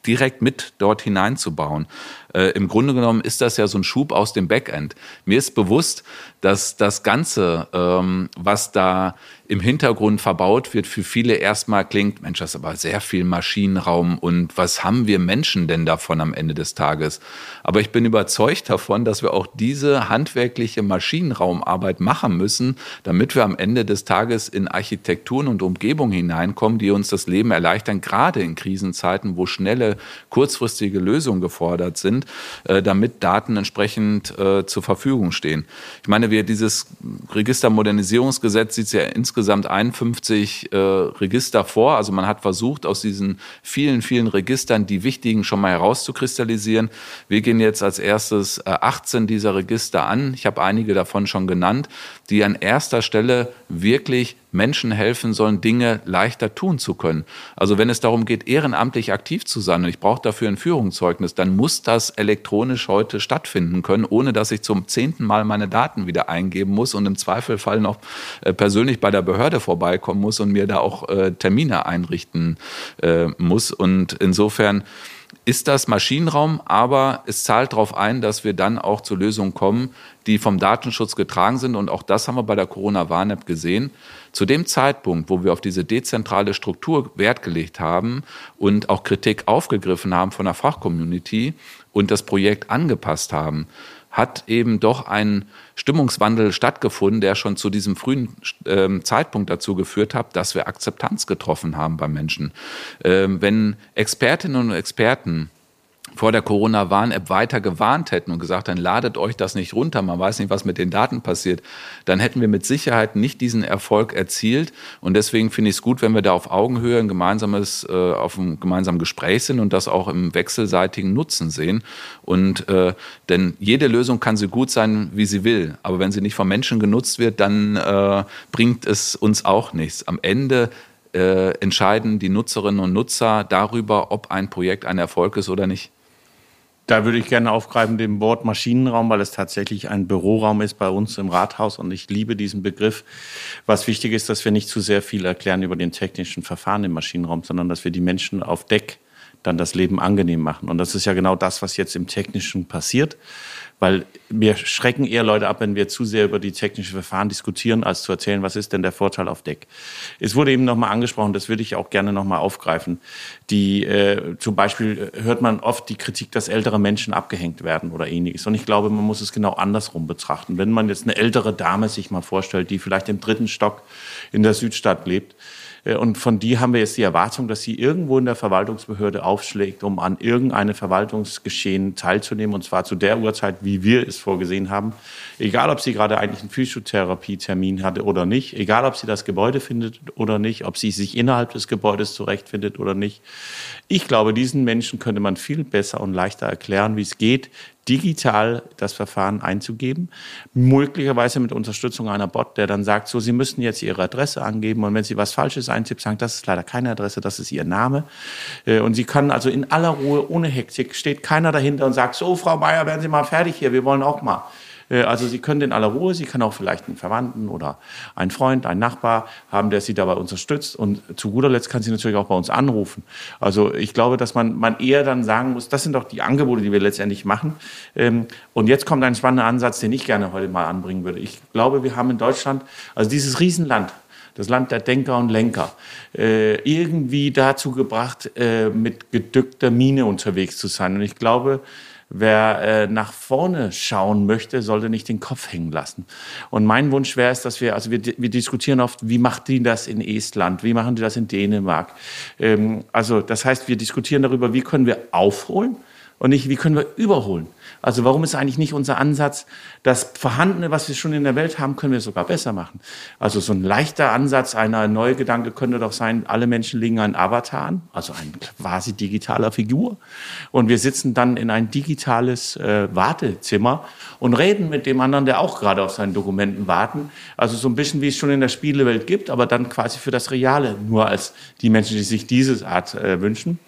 direkt mit dort hineinzubauen. Äh, Im Grunde genommen ist das ja so ein Schub aus dem Backend. Mir ist bewusst, dass das Ganze, ähm, was da im Hintergrund verbaut wird, für viele erstmal klingt, Mensch, das ist aber sehr viel Maschinenraum und was haben wir Menschen denn davon am Ende des Tages? Aber ich bin überzeugt davon, dass wir auch diese handwerkliche Maschinenraumarbeit machen müssen, damit wir am Ende des Tages in Architekturen und Umgebungen hineinkommen, die uns das Leben erleichtern, gerade in Krisenzeiten, wo schnelle, kurzfristige Lösungen gefordert sind, äh, damit Daten entsprechend äh, zur Verfügung stehen. Ich meine, wir dieses Registermodernisierungsgesetz sieht ja insgesamt 51 äh, Register vor. Also man hat versucht, aus diesen vielen, vielen Registern die wichtigen schon mal herauszukristallisieren. Wir gehen jetzt als erstes äh, 18 dieser Register an. Ich habe einige davon schon genannt, die an erster Stelle wirklich Menschen helfen sollen, Dinge leichter tun zu können. Also wenn es darum geht, ehrenamtlich aktiv zu sein und ich brauche dafür ein Führungszeugnis, dann muss das elektronisch heute stattfinden können, ohne dass ich zum zehnten Mal meine Daten wieder eingeben muss und im Zweifelfall noch äh, persönlich bei der Behörde vorbeikommen muss und mir da auch äh, Termine einrichten äh, muss. Und insofern ist das Maschinenraum, aber es zahlt darauf ein, dass wir dann auch zu Lösungen kommen, die vom Datenschutz getragen sind. Und auch das haben wir bei der Corona-Warn-App gesehen. Zu dem Zeitpunkt, wo wir auf diese dezentrale Struktur Wert gelegt haben und auch Kritik aufgegriffen haben von der Fachcommunity und das Projekt angepasst haben, hat eben doch ein Stimmungswandel stattgefunden, der schon zu diesem frühen äh, Zeitpunkt dazu geführt hat, dass wir Akzeptanz getroffen haben bei Menschen. Ähm, wenn Expertinnen und Experten vor der Corona-Warn-App weiter gewarnt hätten und gesagt, dann ladet euch das nicht runter, man weiß nicht, was mit den Daten passiert, dann hätten wir mit Sicherheit nicht diesen Erfolg erzielt. Und deswegen finde ich es gut, wenn wir da auf Augenhöhe ein gemeinsames, äh, auf einem gemeinsamen Gespräch sind und das auch im wechselseitigen Nutzen sehen. Und äh, denn jede Lösung kann so gut sein, wie sie will. Aber wenn sie nicht vom Menschen genutzt wird, dann äh, bringt es uns auch nichts. Am Ende äh, entscheiden die Nutzerinnen und Nutzer darüber, ob ein Projekt ein Erfolg ist oder nicht. Da würde ich gerne aufgreifen dem Wort Maschinenraum, weil es tatsächlich ein Büroraum ist bei uns im Rathaus und ich liebe diesen Begriff. Was wichtig ist, dass wir nicht zu sehr viel erklären über den technischen Verfahren im Maschinenraum, sondern dass wir die Menschen auf Deck dann das Leben angenehm machen. Und das ist ja genau das, was jetzt im Technischen passiert weil wir schrecken eher Leute ab, wenn wir zu sehr über die technischen Verfahren diskutieren, als zu erzählen, was ist denn der Vorteil auf Deck. Es wurde eben nochmal angesprochen, das würde ich auch gerne nochmal aufgreifen. Die, äh, zum Beispiel hört man oft die Kritik, dass ältere Menschen abgehängt werden oder ähnliches. Und ich glaube, man muss es genau andersrum betrachten. Wenn man jetzt eine ältere Dame sich mal vorstellt, die vielleicht im dritten Stock in der Südstadt lebt, und von die haben wir jetzt die Erwartung, dass sie irgendwo in der Verwaltungsbehörde aufschlägt, um an irgendeinem Verwaltungsgeschehen teilzunehmen, und zwar zu der Uhrzeit, wie wir es vorgesehen haben. Egal, ob sie gerade eigentlich einen Physiotherapie-Termin hatte oder nicht, egal, ob sie das Gebäude findet oder nicht, ob sie sich innerhalb des Gebäudes zurechtfindet oder nicht. Ich glaube, diesen Menschen könnte man viel besser und leichter erklären, wie es geht, digital das Verfahren einzugeben, möglicherweise mit Unterstützung einer Bot, der dann sagt, so, Sie müssen jetzt Ihre Adresse angeben und wenn Sie was Falsches eintippen, sagen, das ist leider keine Adresse, das ist Ihr Name. Äh, und Sie können also in aller Ruhe, ohne Hektik, steht keiner dahinter und sagt, so, Frau Meier, werden Sie mal fertig hier, wir wollen auch mal. Äh, also Sie können in aller Ruhe, Sie können auch vielleicht einen Verwandten oder einen Freund, einen Nachbar haben, der Sie dabei unterstützt. Und zu guter Letzt kann Sie natürlich auch bei uns anrufen. Also ich glaube, dass man, man eher dann sagen muss, das sind doch die Angebote, die wir letztendlich machen. Ähm, und jetzt kommt ein spannender Ansatz, den ich gerne heute mal anbringen würde. Ich glaube, wir haben in Deutschland, also dieses Riesenland, das Land der Denker und Lenker, äh, irgendwie dazu gebracht, äh, mit gedückter Mine unterwegs zu sein. Und ich glaube, wer äh, nach vorne schauen möchte, sollte nicht den Kopf hängen lassen. Und mein Wunsch wäre es, dass wir, also wir, wir diskutieren oft, wie macht die das in Estland, wie machen die das in Dänemark. Ähm, also das heißt, wir diskutieren darüber, wie können wir aufholen und nicht, wie können wir überholen. Also warum ist eigentlich nicht unser Ansatz, das Vorhandene, was wir schon in der Welt haben, können wir sogar besser machen. Also so ein leichter Ansatz, einer neue Gedanke könnte doch sein, alle Menschen legen einen Avatar an, also ein quasi digitaler Figur. Und wir sitzen dann in ein digitales äh, Wartezimmer und reden mit dem anderen, der auch gerade auf seinen Dokumenten warten. Also so ein bisschen, wie es schon in der Spielewelt gibt, aber dann quasi für das Reale, nur als die Menschen, die sich diese Art äh, wünschen.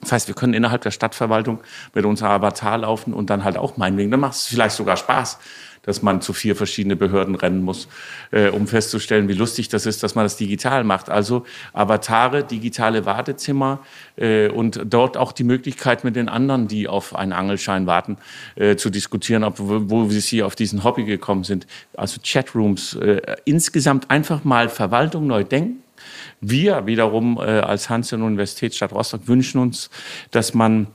Das heißt, wir können innerhalb der Stadtverwaltung mit unserer Avatar laufen und dann halt auch meinetwegen, dann macht es vielleicht sogar Spaß, dass man zu vier verschiedene Behörden rennen muss, äh, um festzustellen, wie lustig das ist, dass man das digital macht. Also Avatare, digitale Wartezimmer äh, und dort auch die Möglichkeit mit den anderen, die auf einen Angelschein warten, äh, zu diskutieren, ob, wo, wo sie auf diesen Hobby gekommen sind. Also Chatrooms, äh, insgesamt einfach mal Verwaltung neu denken. Wir wiederum äh, als Hans-Universitätsstadt Rostock wünschen uns, dass man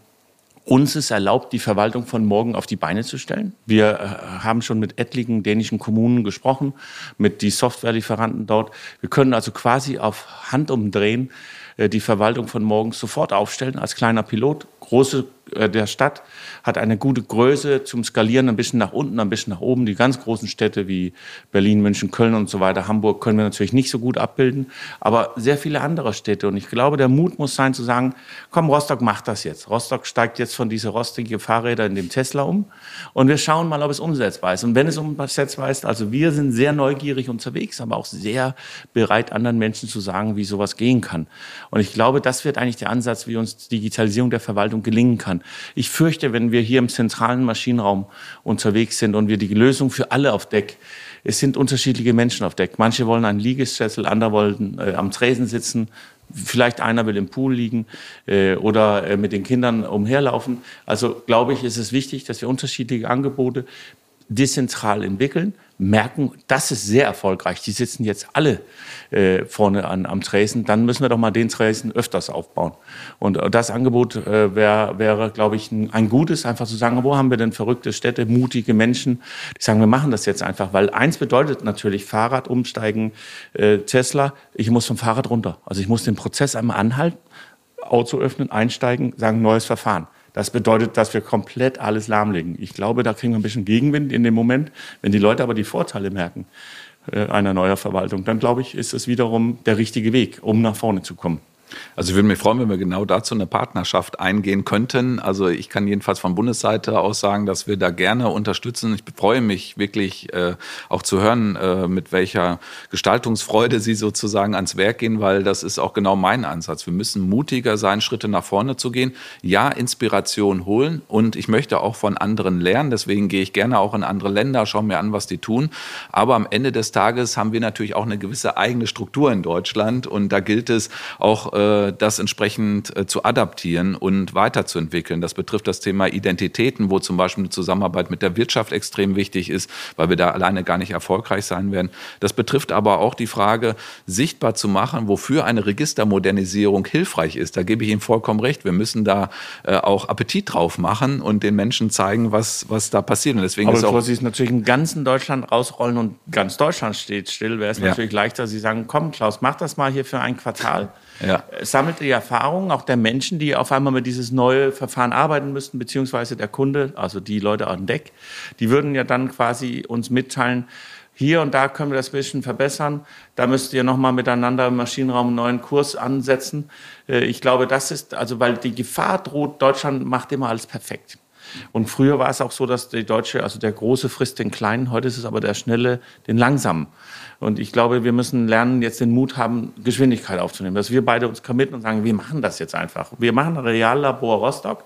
uns ist erlaubt, die Verwaltung von morgen auf die Beine zu stellen. Wir äh, haben schon mit etlichen dänischen Kommunen gesprochen, mit die Softwarelieferanten dort. Wir können also quasi auf Hand umdrehen äh, die Verwaltung von morgen sofort aufstellen als kleiner Pilot. Große äh, der Stadt hat eine gute Größe zum Skalieren, ein bisschen nach unten, ein bisschen nach oben. Die ganz großen Städte wie Berlin, München, Köln und so weiter, Hamburg können wir natürlich nicht so gut abbilden, aber sehr viele andere Städte. Und ich glaube, der Mut muss sein zu sagen, komm, Rostock macht das jetzt. Rostock steigt jetzt von diese rostigen Fahrräder in dem Tesla um und wir schauen mal, ob es umsetzbar ist. Und wenn es umsetzbar ist, also wir sind sehr neugierig unterwegs, aber auch sehr bereit, anderen Menschen zu sagen, wie sowas gehen kann. Und ich glaube, das wird eigentlich der Ansatz, wie uns Digitalisierung der Verwaltung gelingen kann. Ich fürchte, wenn wir hier im zentralen Maschinenraum unterwegs sind und wir die Lösung für alle auf Deck, es sind unterschiedliche Menschen auf Deck. Manche wollen einen Liegessessel, andere wollen äh, am Tresen sitzen, Vielleicht einer will im Pool liegen äh, oder äh, mit den Kindern umherlaufen. Also glaube ich, ist es wichtig, dass wir unterschiedliche Angebote dezentral entwickeln, merken, das ist sehr erfolgreich. Die sitzen jetzt alle äh, vorne an, am Tresen. Dann müssen wir doch mal den Tresen öfters aufbauen. Und äh, das Angebot äh, wär, wäre, glaube ich, ein, ein, gutes, einfach zu sagen, wo haben wir denn verrückte Städte, mutige Menschen, die sagen, wir machen das jetzt einfach. Weil eins bedeutet natürlich Fahrrad umsteigen, äh, Tesla, ich muss vom Fahrrad runter. Also ich muss den Prozess einmal anhalten, Auto öffnen, einsteigen, sagen, neues Verfahren. Das bedeutet, dass wir komplett alles lahmlegen. Ich glaube, da kriegen wir ein bisschen Gegenwind in dem Moment. Wenn die Leute aber die Vorteile merken äh, einer neuer Verwaltung, dann glaube ich, ist es wiederum der richtige Weg, um nach vorne zu kommen. Also ich würde mich freuen, wenn wir genau dazu eine Partnerschaft eingehen könnten. Also ich kann jedenfalls von Bundesseite aus sagen, dass wir da gerne unterstützen. Ich freue mich wirklich äh, auch zu hören, äh, mit welcher Gestaltungsfreude Sie sozusagen ans Werk gehen, weil das ist auch genau mein Ansatz. Wir müssen mutiger sein, Schritte nach vorne zu gehen. Ja, Inspiration holen und ich möchte auch von anderen lernen. Deswegen gehe ich gerne auch in andere Länder, schaue mir an, was die tun. Aber am Ende des Tages haben wir natürlich auch eine gewisse eigene Struktur in Deutschland und da gilt es auch äh, das entsprechend äh, zu adaptieren und weiterzuentwickeln. Das betrifft das Thema Identitäten, wo zum Beispiel eine Zusammenarbeit mit der Wirtschaft extrem wichtig ist, weil wir da alleine gar nicht erfolgreich sein werden. Das betrifft aber auch die Frage, sichtbar zu machen, wofür eine Registermodernisierung hilfreich ist. Da gebe ich Ihnen vollkommen recht. Wir müssen da äh, auch Appetit drauf machen und den Menschen zeigen, was, was da passiert. Und deswegen aber ist bevor Sie es natürlich in ganzen Deutschland rausrollen und ganz Deutschland steht still, wäre es ja. natürlich leichter, Sie sagen, komm Klaus, mach das mal hier für ein Quartal. Ja. Sammelt die Erfahrungen auch der Menschen, die auf einmal mit dieses neue Verfahren arbeiten müssten, beziehungsweise der Kunde, also die Leute an Deck, die würden ja dann quasi uns mitteilen, hier und da können wir das bisschen verbessern. Da müsst ihr nochmal miteinander im Maschinenraum einen neuen Kurs ansetzen. Äh, ich glaube, das ist, also weil die Gefahr droht, Deutschland macht immer alles perfekt. Und früher war es auch so, dass die Deutsche, also der Große frisst den Kleinen, heute ist es aber der Schnelle, den Langsamen. Und ich glaube, wir müssen lernen, jetzt den Mut haben, Geschwindigkeit aufzunehmen. Dass wir beide uns committen und sagen, wir machen das jetzt einfach. Wir machen Reallabor Rostock.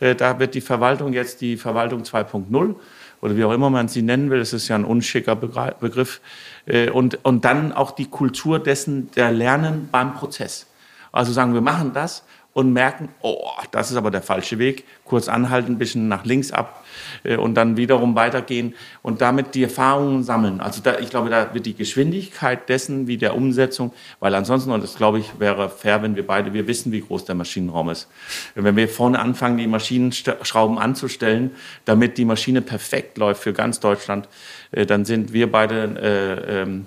Äh, da wird die Verwaltung jetzt die Verwaltung 2.0 oder wie auch immer man sie nennen will. Das ist ja ein unschicker Begriff. Äh, und, und dann auch die Kultur dessen, der Lernen beim Prozess. Also sagen, wir machen das und merken, oh, das ist aber der falsche Weg. Kurz anhalten, ein bisschen nach links ab äh, und dann wiederum weitergehen und damit die Erfahrungen sammeln. Also da, ich glaube, da wird die Geschwindigkeit dessen wie der Umsetzung, weil ansonsten, und das glaube ich, wäre fair, wenn wir beide, wir wissen, wie groß der Maschinenraum ist. Wenn wir vorne anfangen, die Maschinenschrauben anzustellen, damit die Maschine perfekt läuft für ganz Deutschland, äh, dann sind wir beide äh, ähm,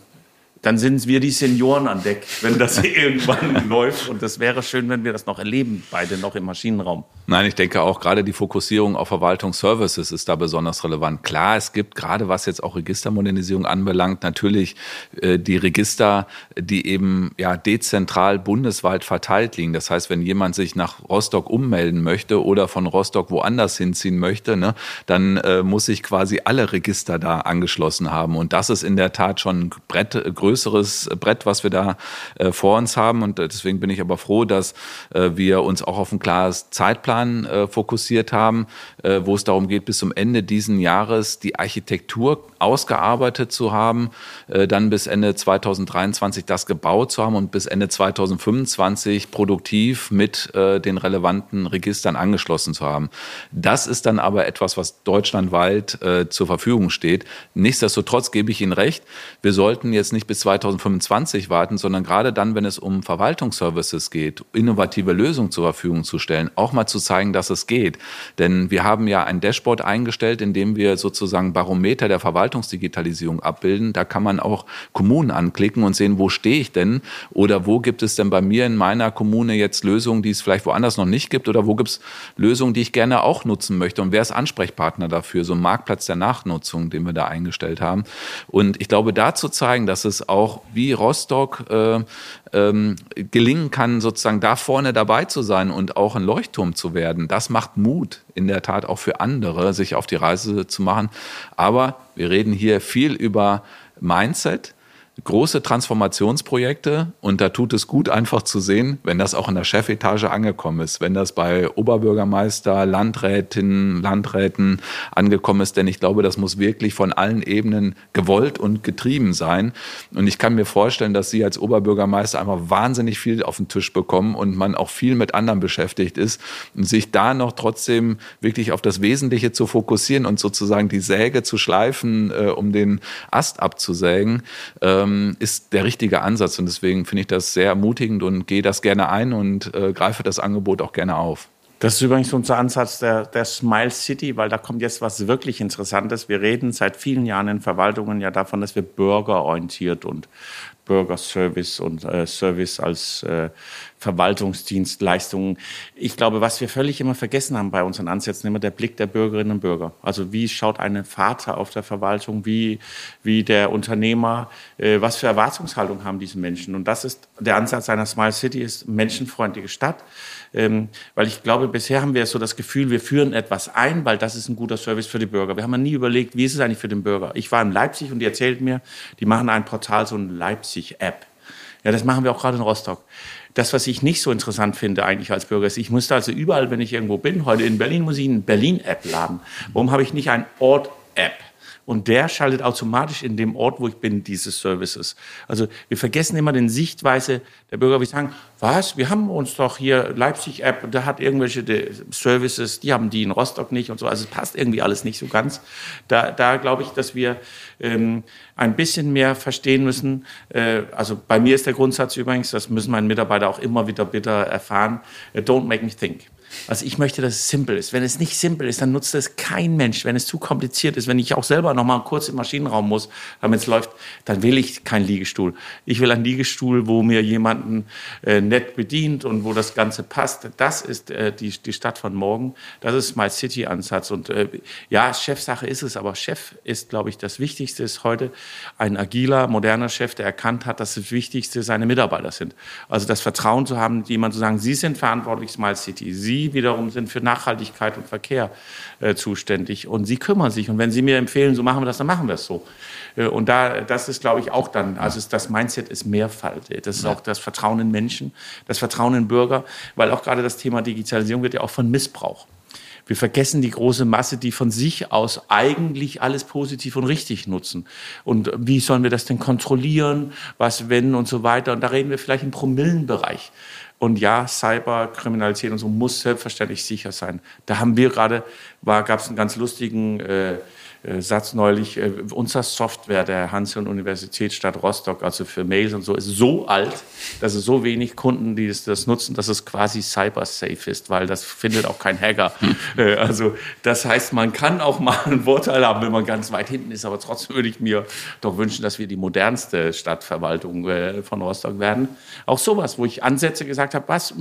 dann sind wir die Senioren an Deck, wenn das irgendwann läuft. Und das wäre schön, wenn wir das noch erleben, beide noch im Maschinenraum. Nein, ich denke auch gerade die Fokussierung auf Verwaltungsservices ist da besonders relevant. Klar, es gibt gerade was jetzt auch Registermodernisierung anbelangt, natürlich äh, die Register, die eben ja dezentral bundesweit verteilt liegen. Das heißt, wenn jemand sich nach Rostock ummelden möchte oder von Rostock woanders hinziehen möchte, ne, dann äh, muss sich quasi alle Register da angeschlossen haben. Und das ist in der Tat schon ein Brett, größer größeres Brett, was wir da äh, vor uns haben. Und deswegen bin ich aber froh, dass äh, wir uns auch auf einen klaren Zeitplan äh, fokussiert haben, äh, wo es darum geht, bis zum Ende diesen Jahres die Architektur ausgearbeitet zu haben, äh, dann bis Ende 2023 das gebaut zu haben und bis Ende 2025 produktiv mit äh, den relevanten Registern angeschlossen zu haben. Das ist dann aber etwas, was deutschlandweit äh, zur Verfügung steht. Nichtsdestotrotz gebe ich Ihnen recht, wir sollten jetzt nicht bis 2025 warten, sondern gerade dann, wenn es um Verwaltungsservices geht, innovative Lösungen zur Verfügung zu stellen, auch mal zu zeigen, dass es geht. Denn wir haben ja ein Dashboard eingestellt, in dem wir sozusagen Barometer der Verwaltungsdigitalisierung abbilden. Da kann man auch Kommunen anklicken und sehen, wo stehe ich denn oder wo gibt es denn bei mir in meiner Kommune jetzt Lösungen, die es vielleicht woanders noch nicht gibt oder wo gibt es Lösungen, die ich gerne auch nutzen möchte und wer ist Ansprechpartner dafür, so ein Marktplatz der Nachnutzung, den wir da eingestellt haben. Und ich glaube, da zu zeigen, dass es auch wie Rostock äh, ähm, gelingen kann, sozusagen da vorne dabei zu sein und auch ein Leuchtturm zu werden, das macht Mut in der Tat auch für andere, sich auf die Reise zu machen. Aber wir reden hier viel über Mindset große Transformationsprojekte und da tut es gut einfach zu sehen, wenn das auch in der Chefetage angekommen ist, wenn das bei Oberbürgermeister, Landrätinnen, Landräten angekommen ist, denn ich glaube, das muss wirklich von allen Ebenen gewollt und getrieben sein. Und ich kann mir vorstellen, dass Sie als Oberbürgermeister einfach wahnsinnig viel auf den Tisch bekommen und man auch viel mit anderen beschäftigt ist und sich da noch trotzdem wirklich auf das Wesentliche zu fokussieren und sozusagen die Säge zu schleifen, äh, um den Ast abzusägen. Äh, ähm, ist der richtige Ansatz. Und deswegen finde ich das sehr ermutigend und gehe das gerne ein und äh, greife das Angebot auch gerne auf. Das ist übrigens unser Ansatz der, der Smile City, weil da kommt jetzt was wirklich Interessantes. Wir reden seit vielen Jahren in Verwaltungen ja davon, dass wir bürgerorientiert und Bürgerservice und äh, Service als äh, Verwaltungsdienstleistungen. Ich glaube, was wir völlig immer vergessen haben bei unseren Ansätzen, immer der Blick der Bürgerinnen und Bürger. Also wie schaut ein Vater auf der Verwaltung, wie, wie der Unternehmer, äh, was für Erwartungshaltung haben diese Menschen. Und das ist der Ansatz einer Smile City, ist menschenfreundliche Stadt. Ähm, weil ich glaube, bisher haben wir so das Gefühl, wir führen etwas ein, weil das ist ein guter Service für die Bürger. Wir haben nie überlegt, wie ist es eigentlich für den Bürger. Ich war in Leipzig und die erzählten mir, die machen ein Portal, so ein Leipzig-App. Ja, das machen wir auch gerade in Rostock. Das, was ich nicht so interessant finde eigentlich als Bürger, ist, ich musste also überall, wenn ich irgendwo bin, heute in Berlin muss ich eine Berlin-App laden. Warum habe ich nicht ein Ort-App? Und der schaltet automatisch in dem Ort, wo ich bin, diese Services. Also wir vergessen immer den Sichtweise der Bürger. Wir sagen, was, wir haben uns doch hier Leipzig-App, da hat irgendwelche Services, die haben die in Rostock nicht und so. Also es passt irgendwie alles nicht so ganz. Da, da glaube ich, dass wir ähm, ein bisschen mehr verstehen müssen. Äh, also bei mir ist der Grundsatz übrigens, das müssen meine Mitarbeiter auch immer wieder bitte erfahren, don't make me think. Also ich möchte, dass es simpel ist. Wenn es nicht simpel ist, dann nutzt es kein Mensch. Wenn es zu kompliziert ist, wenn ich auch selber noch mal kurz im Maschinenraum muss, damit es läuft, dann will ich keinen Liegestuhl. Ich will einen Liegestuhl, wo mir jemanden äh, nett bedient und wo das Ganze passt. Das ist äh, die, die Stadt von morgen. Das ist mein City-Ansatz. Und äh, ja, Chefsache ist es, aber Chef ist, glaube ich, das Wichtigste ist heute ein agiler, moderner Chef, der erkannt hat, dass das Wichtigste seine Mitarbeiter sind. Also das Vertrauen zu haben, jemand zu sagen, Sie sind verantwortlich, Smile City. Sie wiederum sind für Nachhaltigkeit und Verkehr äh, zuständig und sie kümmern sich. Und wenn sie mir empfehlen, so machen wir das, dann machen wir es so. Äh, und da, das ist, glaube ich, auch dann, also das Mindset ist mehrfaltig. Das ist auch das Vertrauen in Menschen, das Vertrauen in Bürger, weil auch gerade das Thema Digitalisierung wird ja auch von Missbrauch. Wir vergessen die große Masse, die von sich aus eigentlich alles positiv und richtig nutzen. Und wie sollen wir das denn kontrollieren? Was, wenn und so weiter? Und da reden wir vielleicht im Promillenbereich. Und ja, Cyberkriminalität und so muss selbstverständlich sicher sein. Da haben wir gerade, gab es einen ganz lustigen äh, Satz neulich, äh, unser Software der Hans-Universitätsstadt Rostock, also für Mails und so, ist so alt, dass es so wenig Kunden, die das, das nutzen, dass es quasi cyber-safe ist, weil das findet auch kein Hacker. äh, also das heißt, man kann auch mal einen Vorteil haben, wenn man ganz weit hinten ist, aber trotzdem würde ich mir doch wünschen, dass wir die modernste Stadtverwaltung äh, von Rostock werden. Auch sowas, wo ich Ansätze gesagt habe, was,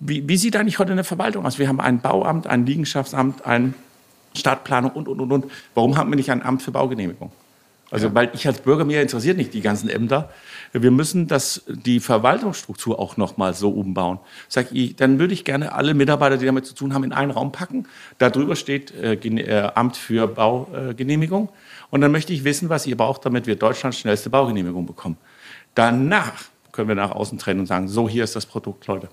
wie, wie sieht eigentlich heute eine Verwaltung aus? Wir haben ein Bauamt, ein Liegenschaftsamt, ein Stadtplanung und, und, und, und. Warum haben wir nicht ein Amt für Baugenehmigung? Also, ja. weil ich als Bürger, mir interessiert nicht die ganzen Ämter. Wir müssen das, die Verwaltungsstruktur auch nochmal so umbauen. Sag ich, dann würde ich gerne alle Mitarbeiter, die damit zu tun haben, in einen Raum packen. Darüber steht äh, äh, Amt für Baugenehmigung. und dann möchte ich wissen, was ihr braucht, damit wir Deutschlands schnellste Baugenehmigung bekommen. Danach können wir nach außen trennen und sagen, so hier ist das Produkt, Leute.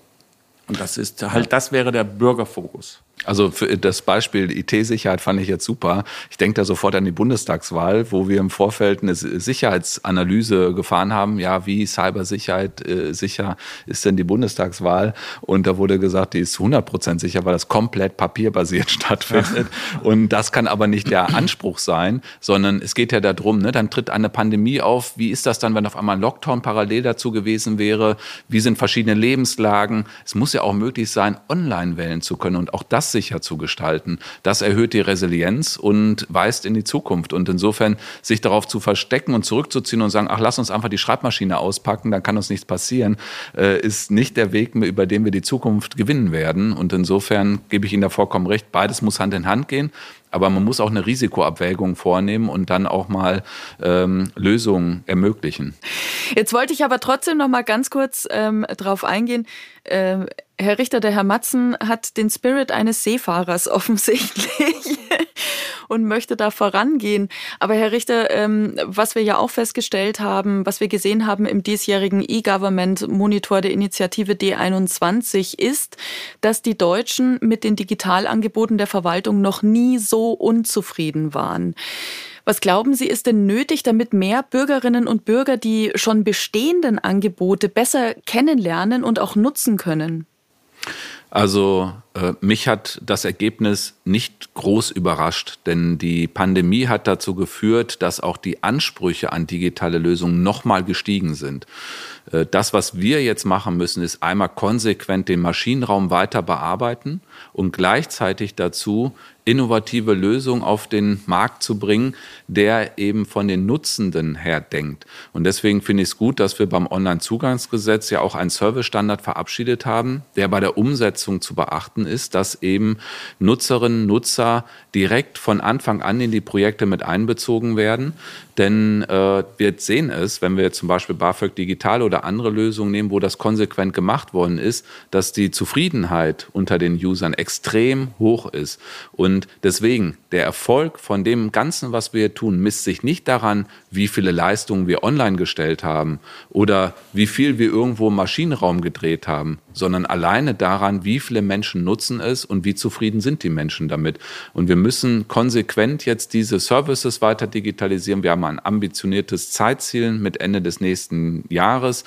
Und das ist halt, das wäre der Bürgerfokus. Also für das Beispiel IT-Sicherheit fand ich jetzt super. Ich denke da sofort an die Bundestagswahl, wo wir im Vorfeld eine Sicherheitsanalyse gefahren haben. Ja, wie Cybersicherheit äh, sicher ist denn die Bundestagswahl? Und da wurde gesagt, die ist 100 Prozent sicher, weil das komplett papierbasiert stattfindet. Und das kann aber nicht der Anspruch sein, sondern es geht ja darum, ne, dann tritt eine Pandemie auf. Wie ist das dann, wenn auf einmal ein Lockdown parallel dazu gewesen wäre? Wie sind verschiedene Lebenslagen? Es muss ja auch möglich sein, online wählen zu können. Und auch das sicher zu gestalten. Das erhöht die Resilienz und weist in die Zukunft. Und insofern sich darauf zu verstecken und zurückzuziehen und sagen, ach, lass uns einfach die Schreibmaschine auspacken, dann kann uns nichts passieren, äh, ist nicht der Weg, über den wir die Zukunft gewinnen werden. Und insofern gebe ich Ihnen da vollkommen recht, beides muss Hand in Hand gehen. Aber man muss auch eine Risikoabwägung vornehmen und dann auch mal ähm, Lösungen ermöglichen. Jetzt wollte ich aber trotzdem noch mal ganz kurz ähm, darauf eingehen. Ähm, Herr Richter, der Herr Matzen hat den Spirit eines Seefahrers offensichtlich und möchte da vorangehen. Aber Herr Richter, ähm, was wir ja auch festgestellt haben, was wir gesehen haben im diesjährigen E-Government-Monitor der Initiative D21 ist, dass die Deutschen mit den Digitalangeboten der Verwaltung noch nie so unzufrieden waren. Was glauben Sie, ist denn nötig, damit mehr Bürgerinnen und Bürger die schon bestehenden Angebote besser kennenlernen und auch nutzen können? Also äh, mich hat das Ergebnis nicht groß überrascht, denn die Pandemie hat dazu geführt, dass auch die Ansprüche an digitale Lösungen nochmal gestiegen sind. Äh, das, was wir jetzt machen müssen, ist einmal konsequent den Maschinenraum weiter bearbeiten und gleichzeitig dazu innovative Lösungen auf den Markt zu bringen, der eben von den Nutzenden her denkt. Und deswegen finde ich es gut, dass wir beim Onlinezugangsgesetz ja auch einen Servicestandard verabschiedet haben, der bei der Umsetzung zu beachten ist, dass eben Nutzerinnen, Nutzer direkt von Anfang an in die Projekte mit einbezogen werden. Denn äh, wir sehen es, wenn wir zum Beispiel BAföG Digital oder andere Lösungen nehmen, wo das konsequent gemacht worden ist, dass die Zufriedenheit unter den Usern extrem hoch ist. Und deswegen, der Erfolg von dem Ganzen, was wir tun, misst sich nicht daran, wie viele Leistungen wir online gestellt haben oder wie viel wir irgendwo im Maschinenraum gedreht haben, sondern alleine daran, wie viele Menschen nutzen es und wie zufrieden sind die Menschen damit. Und wir müssen konsequent jetzt diese Services weiter digitalisieren. Wir haben ein ambitioniertes Zeitziel mit Ende des nächsten Jahres.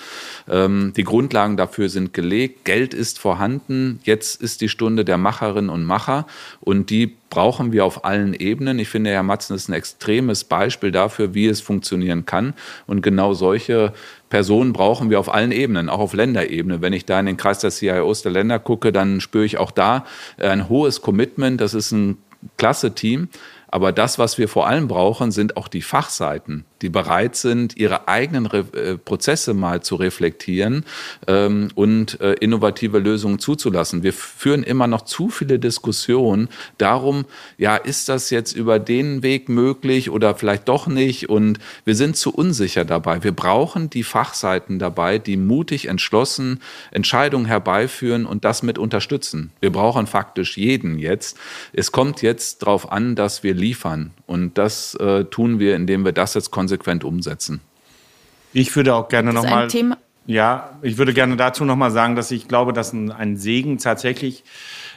Ähm, die Grundlagen dafür sind gelegt. Geld ist vorhanden. Jetzt ist die Stunde der Macherinnen und Macher und die brauchen wir auf allen Ebenen. Ich finde, Herr Matzen ist ein extremes Beispiel dafür, wie es funktionieren kann. Und genau solche Personen brauchen wir auf allen Ebenen, auch auf Länderebene. Wenn ich da in den Kreis der CIOs der Länder gucke, dann spüre ich auch da ein hohes Commitment. Das ist ein klasse Team. Aber das, was wir vor allem brauchen, sind auch die Fachseiten die bereit sind, ihre eigenen Re äh, Prozesse mal zu reflektieren ähm, und äh, innovative Lösungen zuzulassen. Wir führen immer noch zu viele Diskussionen darum, ja, ist das jetzt über den Weg möglich oder vielleicht doch nicht? Und wir sind zu unsicher dabei. Wir brauchen die Fachseiten dabei, die mutig, entschlossen Entscheidungen herbeiführen und das mit unterstützen. Wir brauchen faktisch jeden jetzt. Es kommt jetzt darauf an, dass wir liefern. Und das äh, tun wir, indem wir das jetzt konsequent konsequent umsetzen. Ich würde auch gerne nochmal. Ja, ich würde gerne dazu nochmal sagen, dass ich glaube, dass ein, ein Segen tatsächlich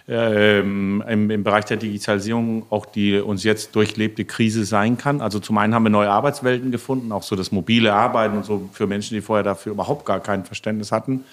ähm, im, im, Bereich der Digitalisierung auch die uns jetzt durchlebte Krise sein kann. Also zum einen haben wir neue Arbeitswelten gefunden, auch so das mobile Arbeiten und so für Menschen, die vorher dafür überhaupt gar kein Verständnis hatten,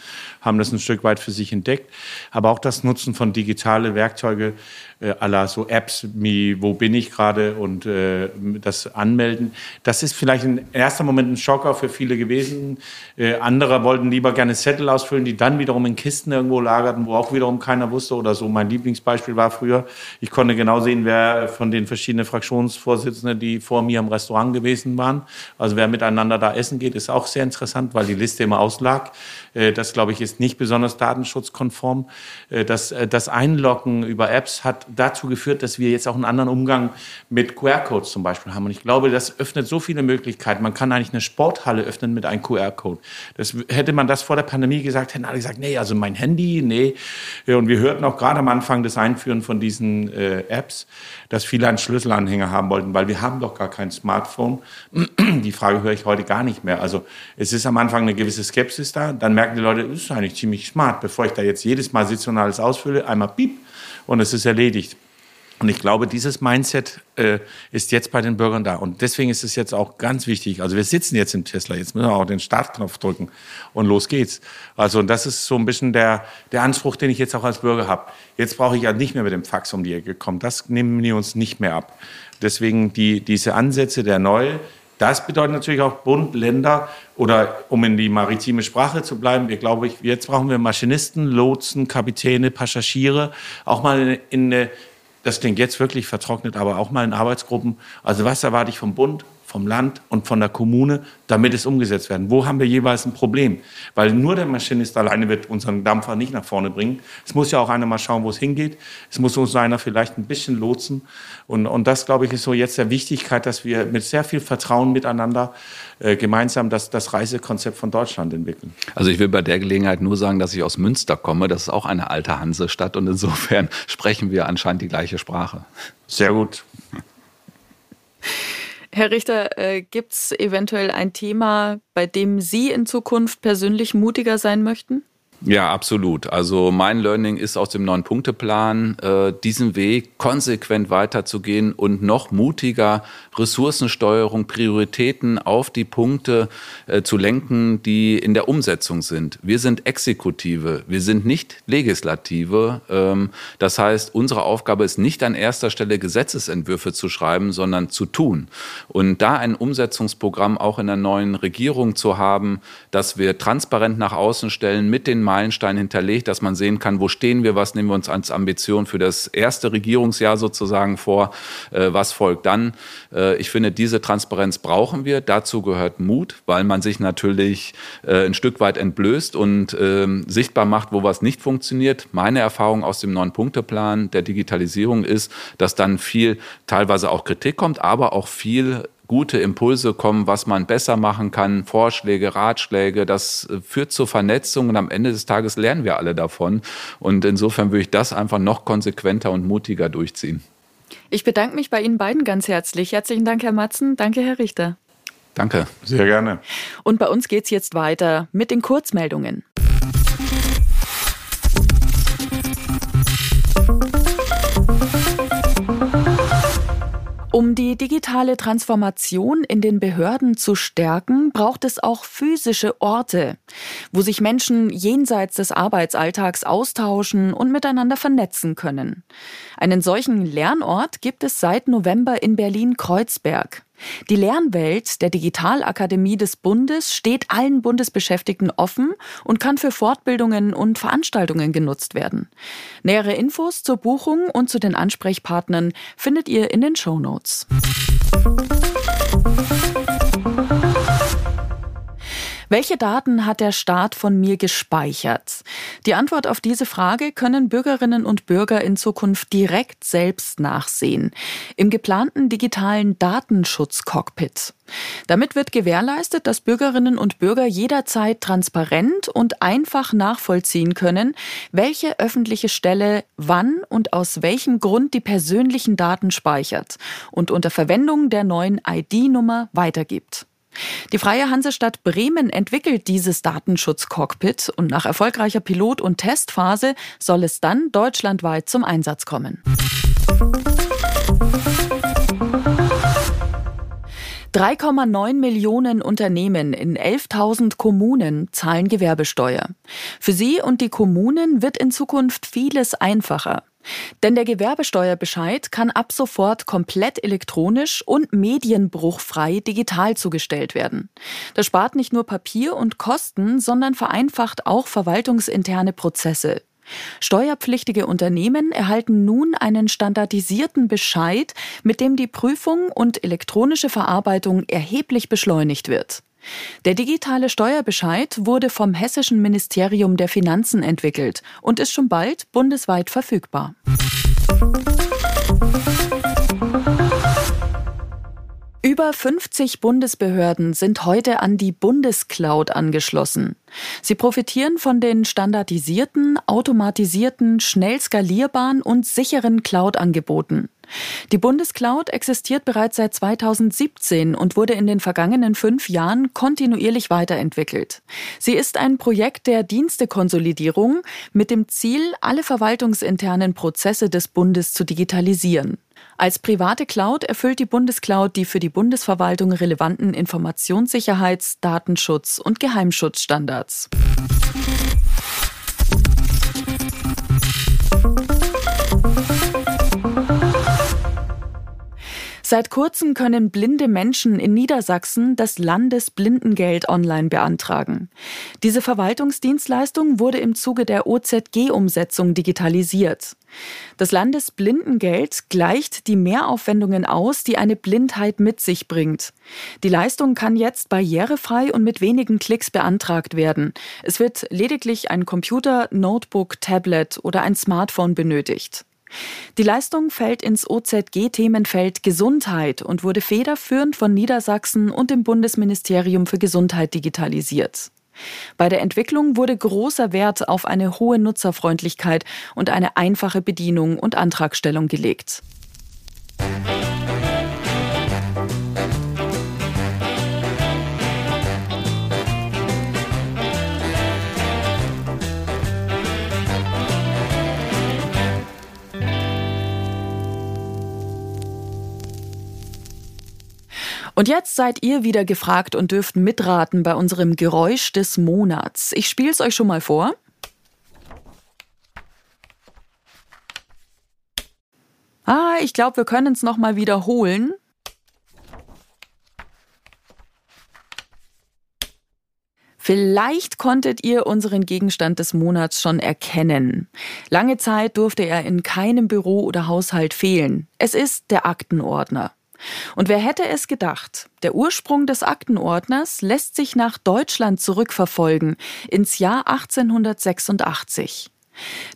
haben das ein Stück weit für sich entdeckt. Aber auch das Nutzen von digitale Werkzeuge äh, aller so Apps wie Wo bin ich gerade und äh, das Anmelden. Das ist vielleicht in erster Moment ein Schocker für viele gewesen. Äh, andere wollten lieber gerne Zettel ausfüllen, die dann wiederum in Kisten irgendwo lagerten, wo auch wiederum keiner wusste oder so. Mein Lieblingsbeispiel war früher, ich konnte genau sehen, wer von den verschiedenen Fraktionsvorsitzenden, die vor mir im Restaurant gewesen waren, also wer miteinander da essen geht, ist auch sehr interessant, weil die Liste immer auslag. Äh, das, glaube ich, ist nicht besonders datenschutzkonform. Äh, das, äh, das Einloggen über Apps hat dazu geführt, dass wir jetzt auch einen anderen Umgang mit QR-Codes zum Beispiel haben. Und ich glaube, das öffnet so viele Möglichkeiten. Man kann eigentlich eine Sporthalle öffnen mit einem QR-Code. Das hätte man das vor der Pandemie gesagt, hätten alle gesagt, nee, also mein Handy, nee. Und wir hörten auch gerade am Anfang des Einführen von diesen äh, Apps, dass viele einen Schlüsselanhänger haben wollten, weil wir haben doch gar kein Smartphone. Die Frage höre ich heute gar nicht mehr. Also es ist am Anfang eine gewisse Skepsis da, dann merken die Leute, das ist eigentlich ziemlich smart, bevor ich da jetzt jedes Mal sitze und alles ausfülle, einmal piep und es ist erledigt. Und ich glaube, dieses Mindset äh, ist jetzt bei den Bürgern da. Und deswegen ist es jetzt auch ganz wichtig. Also wir sitzen jetzt im Tesla, jetzt müssen wir auch den Startknopf drücken und los geht's. Also das ist so ein bisschen der, der Anspruch, den ich jetzt auch als Bürger habe. Jetzt brauche ich ja nicht mehr mit dem Fax um die Ecke kommen. Das nehmen wir uns nicht mehr ab. Deswegen die, diese Ansätze der Neue, das bedeutet natürlich auch Bund, Länder oder um in die maritime Sprache zu bleiben, wir glaube ich, jetzt brauchen wir Maschinisten, Lotsen, Kapitäne, Passagiere, auch mal in, in eine das klingt jetzt wirklich vertrocknet, aber auch mal in Arbeitsgruppen. Also was erwarte ich vom Bund, vom Land und von der Kommune, damit es umgesetzt werden? Wo haben wir jeweils ein Problem? Weil nur der Maschinist alleine wird unseren Dampfer nicht nach vorne bringen. Es muss ja auch einer mal schauen, wo es hingeht. Es muss uns einer vielleicht ein bisschen lotsen. Und, und das, glaube ich, ist so jetzt der Wichtigkeit, dass wir mit sehr viel Vertrauen miteinander äh, gemeinsam das, das Reisekonzept von Deutschland entwickeln. Also ich will bei der Gelegenheit nur sagen, dass ich aus Münster komme. Das ist auch eine alte Hansestadt und insofern sprechen wir anscheinend die gleiche Sprache. Sehr gut. Herr Richter, äh, gibt es eventuell ein Thema, bei dem Sie in Zukunft persönlich mutiger sein möchten? Ja, absolut. Also mein Learning ist aus dem Neun-Punkte-Plan, äh, diesen Weg konsequent weiterzugehen und noch mutiger Ressourcensteuerung, Prioritäten auf die Punkte äh, zu lenken, die in der Umsetzung sind. Wir sind Exekutive, wir sind nicht Legislative. Ähm, das heißt, unsere Aufgabe ist nicht an erster Stelle Gesetzesentwürfe zu schreiben, sondern zu tun. Und da ein Umsetzungsprogramm auch in der neuen Regierung zu haben, dass wir transparent nach außen stellen mit den Meilenstein hinterlegt, dass man sehen kann, wo stehen wir, was nehmen wir uns als Ambition für das erste Regierungsjahr sozusagen vor, äh, was folgt dann. Äh, ich finde, diese Transparenz brauchen wir. Dazu gehört Mut, weil man sich natürlich äh, ein Stück weit entblößt und ähm, sichtbar macht, wo was nicht funktioniert. Meine Erfahrung aus dem Neun-Punkte-Plan der Digitalisierung ist, dass dann viel, teilweise auch Kritik kommt, aber auch viel gute Impulse kommen, was man besser machen kann, Vorschläge, Ratschläge. Das äh, führt zur Vernetzung und am Ende des Tages lernen wir alle davon. Und insofern würde ich das einfach noch konsequenter und mutiger durchziehen. Ich bedanke mich bei Ihnen beiden ganz herzlich. Herzlichen Dank, Herr Matzen. Danke, Herr Richter. Danke. Sehr gerne. Und bei uns geht es jetzt weiter mit den Kurzmeldungen. Um die digitale Transformation in den Behörden zu stärken, braucht es auch physische Orte, wo sich Menschen jenseits des Arbeitsalltags austauschen und miteinander vernetzen können. Einen solchen Lernort gibt es seit November in Berlin-Kreuzberg. Die Lernwelt der Digitalakademie des Bundes steht allen Bundesbeschäftigten offen und kann für Fortbildungen und Veranstaltungen genutzt werden. Nähere Infos zur Buchung und zu den Ansprechpartnern findet ihr in den Show Notes. Welche Daten hat der Staat von mir gespeichert? Die Antwort auf diese Frage können Bürgerinnen und Bürger in Zukunft direkt selbst nachsehen. Im geplanten digitalen Datenschutzcockpit. Damit wird gewährleistet, dass Bürgerinnen und Bürger jederzeit transparent und einfach nachvollziehen können, welche öffentliche Stelle wann und aus welchem Grund die persönlichen Daten speichert und unter Verwendung der neuen ID-Nummer weitergibt. Die Freie Hansestadt Bremen entwickelt dieses Datenschutzcockpit und nach erfolgreicher Pilot- und Testphase soll es dann deutschlandweit zum Einsatz kommen. 3,9 Millionen Unternehmen in 11.000 Kommunen zahlen Gewerbesteuer. Für sie und die Kommunen wird in Zukunft vieles einfacher. Denn der Gewerbesteuerbescheid kann ab sofort komplett elektronisch und medienbruchfrei digital zugestellt werden. Das spart nicht nur Papier und Kosten, sondern vereinfacht auch verwaltungsinterne Prozesse. Steuerpflichtige Unternehmen erhalten nun einen standardisierten Bescheid, mit dem die Prüfung und elektronische Verarbeitung erheblich beschleunigt wird. Der digitale Steuerbescheid wurde vom Hessischen Ministerium der Finanzen entwickelt und ist schon bald bundesweit verfügbar. Über 50 Bundesbehörden sind heute an die Bundescloud angeschlossen. Sie profitieren von den standardisierten, automatisierten, schnell skalierbaren und sicheren Cloud-Angeboten. Die Bundescloud existiert bereits seit 2017 und wurde in den vergangenen fünf Jahren kontinuierlich weiterentwickelt. Sie ist ein Projekt der Dienstekonsolidierung mit dem Ziel, alle verwaltungsinternen Prozesse des Bundes zu digitalisieren. Als private Cloud erfüllt die Bundescloud die für die Bundesverwaltung relevanten Informationssicherheits-, Datenschutz- und Geheimschutzstandards. Seit kurzem können blinde Menschen in Niedersachsen das Landesblindengeld online beantragen. Diese Verwaltungsdienstleistung wurde im Zuge der OZG-Umsetzung digitalisiert. Das Landesblindengeld gleicht die Mehraufwendungen aus, die eine Blindheit mit sich bringt. Die Leistung kann jetzt barrierefrei und mit wenigen Klicks beantragt werden. Es wird lediglich ein Computer, Notebook, Tablet oder ein Smartphone benötigt. Die Leistung fällt ins OZG-Themenfeld Gesundheit und wurde federführend von Niedersachsen und dem Bundesministerium für Gesundheit digitalisiert. Bei der Entwicklung wurde großer Wert auf eine hohe Nutzerfreundlichkeit und eine einfache Bedienung und Antragstellung gelegt. Und jetzt seid ihr wieder gefragt und dürft mitraten bei unserem Geräusch des Monats. Ich spiel's euch schon mal vor. Ah, ich glaube, wir können es noch mal wiederholen. Vielleicht konntet ihr unseren Gegenstand des Monats schon erkennen. Lange Zeit durfte er in keinem Büro oder Haushalt fehlen. Es ist der Aktenordner. Und wer hätte es gedacht? Der Ursprung des Aktenordners lässt sich nach Deutschland zurückverfolgen, ins Jahr 1886.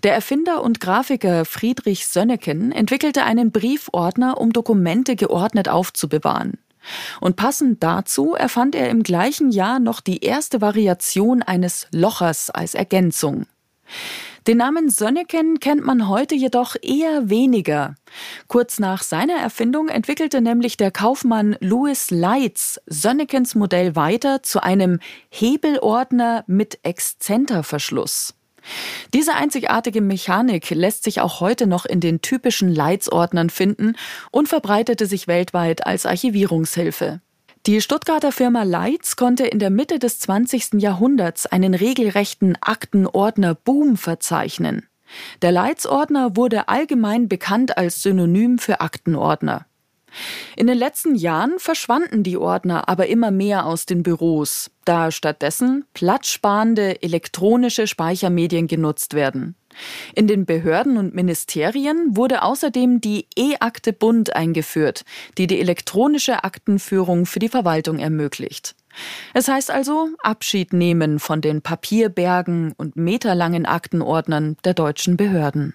Der Erfinder und Grafiker Friedrich Sönneken entwickelte einen Briefordner, um Dokumente geordnet aufzubewahren. Und passend dazu erfand er im gleichen Jahr noch die erste Variation eines Lochers als Ergänzung. Den Namen Sönneken kennt man heute jedoch eher weniger. Kurz nach seiner Erfindung entwickelte nämlich der Kaufmann Louis Leitz Sönnekens Modell weiter zu einem Hebelordner mit Exzenterverschluss. Diese einzigartige Mechanik lässt sich auch heute noch in den typischen Leitz-Ordnern finden und verbreitete sich weltweit als Archivierungshilfe. Die Stuttgarter Firma Leitz konnte in der Mitte des 20. Jahrhunderts einen regelrechten Aktenordner-Boom verzeichnen. Der Leitz-Ordner wurde allgemein bekannt als Synonym für Aktenordner. In den letzten Jahren verschwanden die Ordner aber immer mehr aus den Büros, da stattdessen platzsparende elektronische Speichermedien genutzt werden. In den Behörden und Ministerien wurde außerdem die E-Akte Bund eingeführt, die die elektronische Aktenführung für die Verwaltung ermöglicht. Es heißt also Abschied nehmen von den Papierbergen und meterlangen Aktenordnern der deutschen Behörden.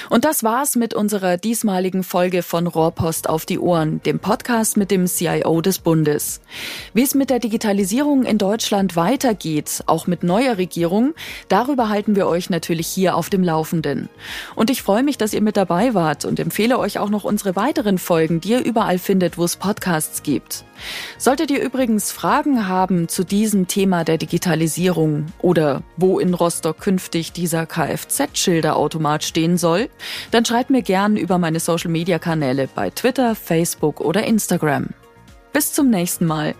Und das war's mit unserer diesmaligen Folge von Rohrpost auf die Ohren, dem Podcast mit dem CIO des Bundes. Wie es mit der Digitalisierung in Deutschland weitergeht, auch mit neuer Regierung, darüber halten wir euch natürlich hier auf dem Laufenden. Und ich freue mich, dass ihr mit dabei wart und empfehle euch auch noch unsere weiteren Folgen, die ihr überall findet, wo es Podcasts gibt. Solltet ihr übrigens Fragen haben zu diesem Thema der Digitalisierung oder wo in Rostock künftig dieser Kfz-Schilderautomat stehen soll, dann schreibt mir gern über meine Social-Media-Kanäle bei Twitter, Facebook oder Instagram. Bis zum nächsten Mal.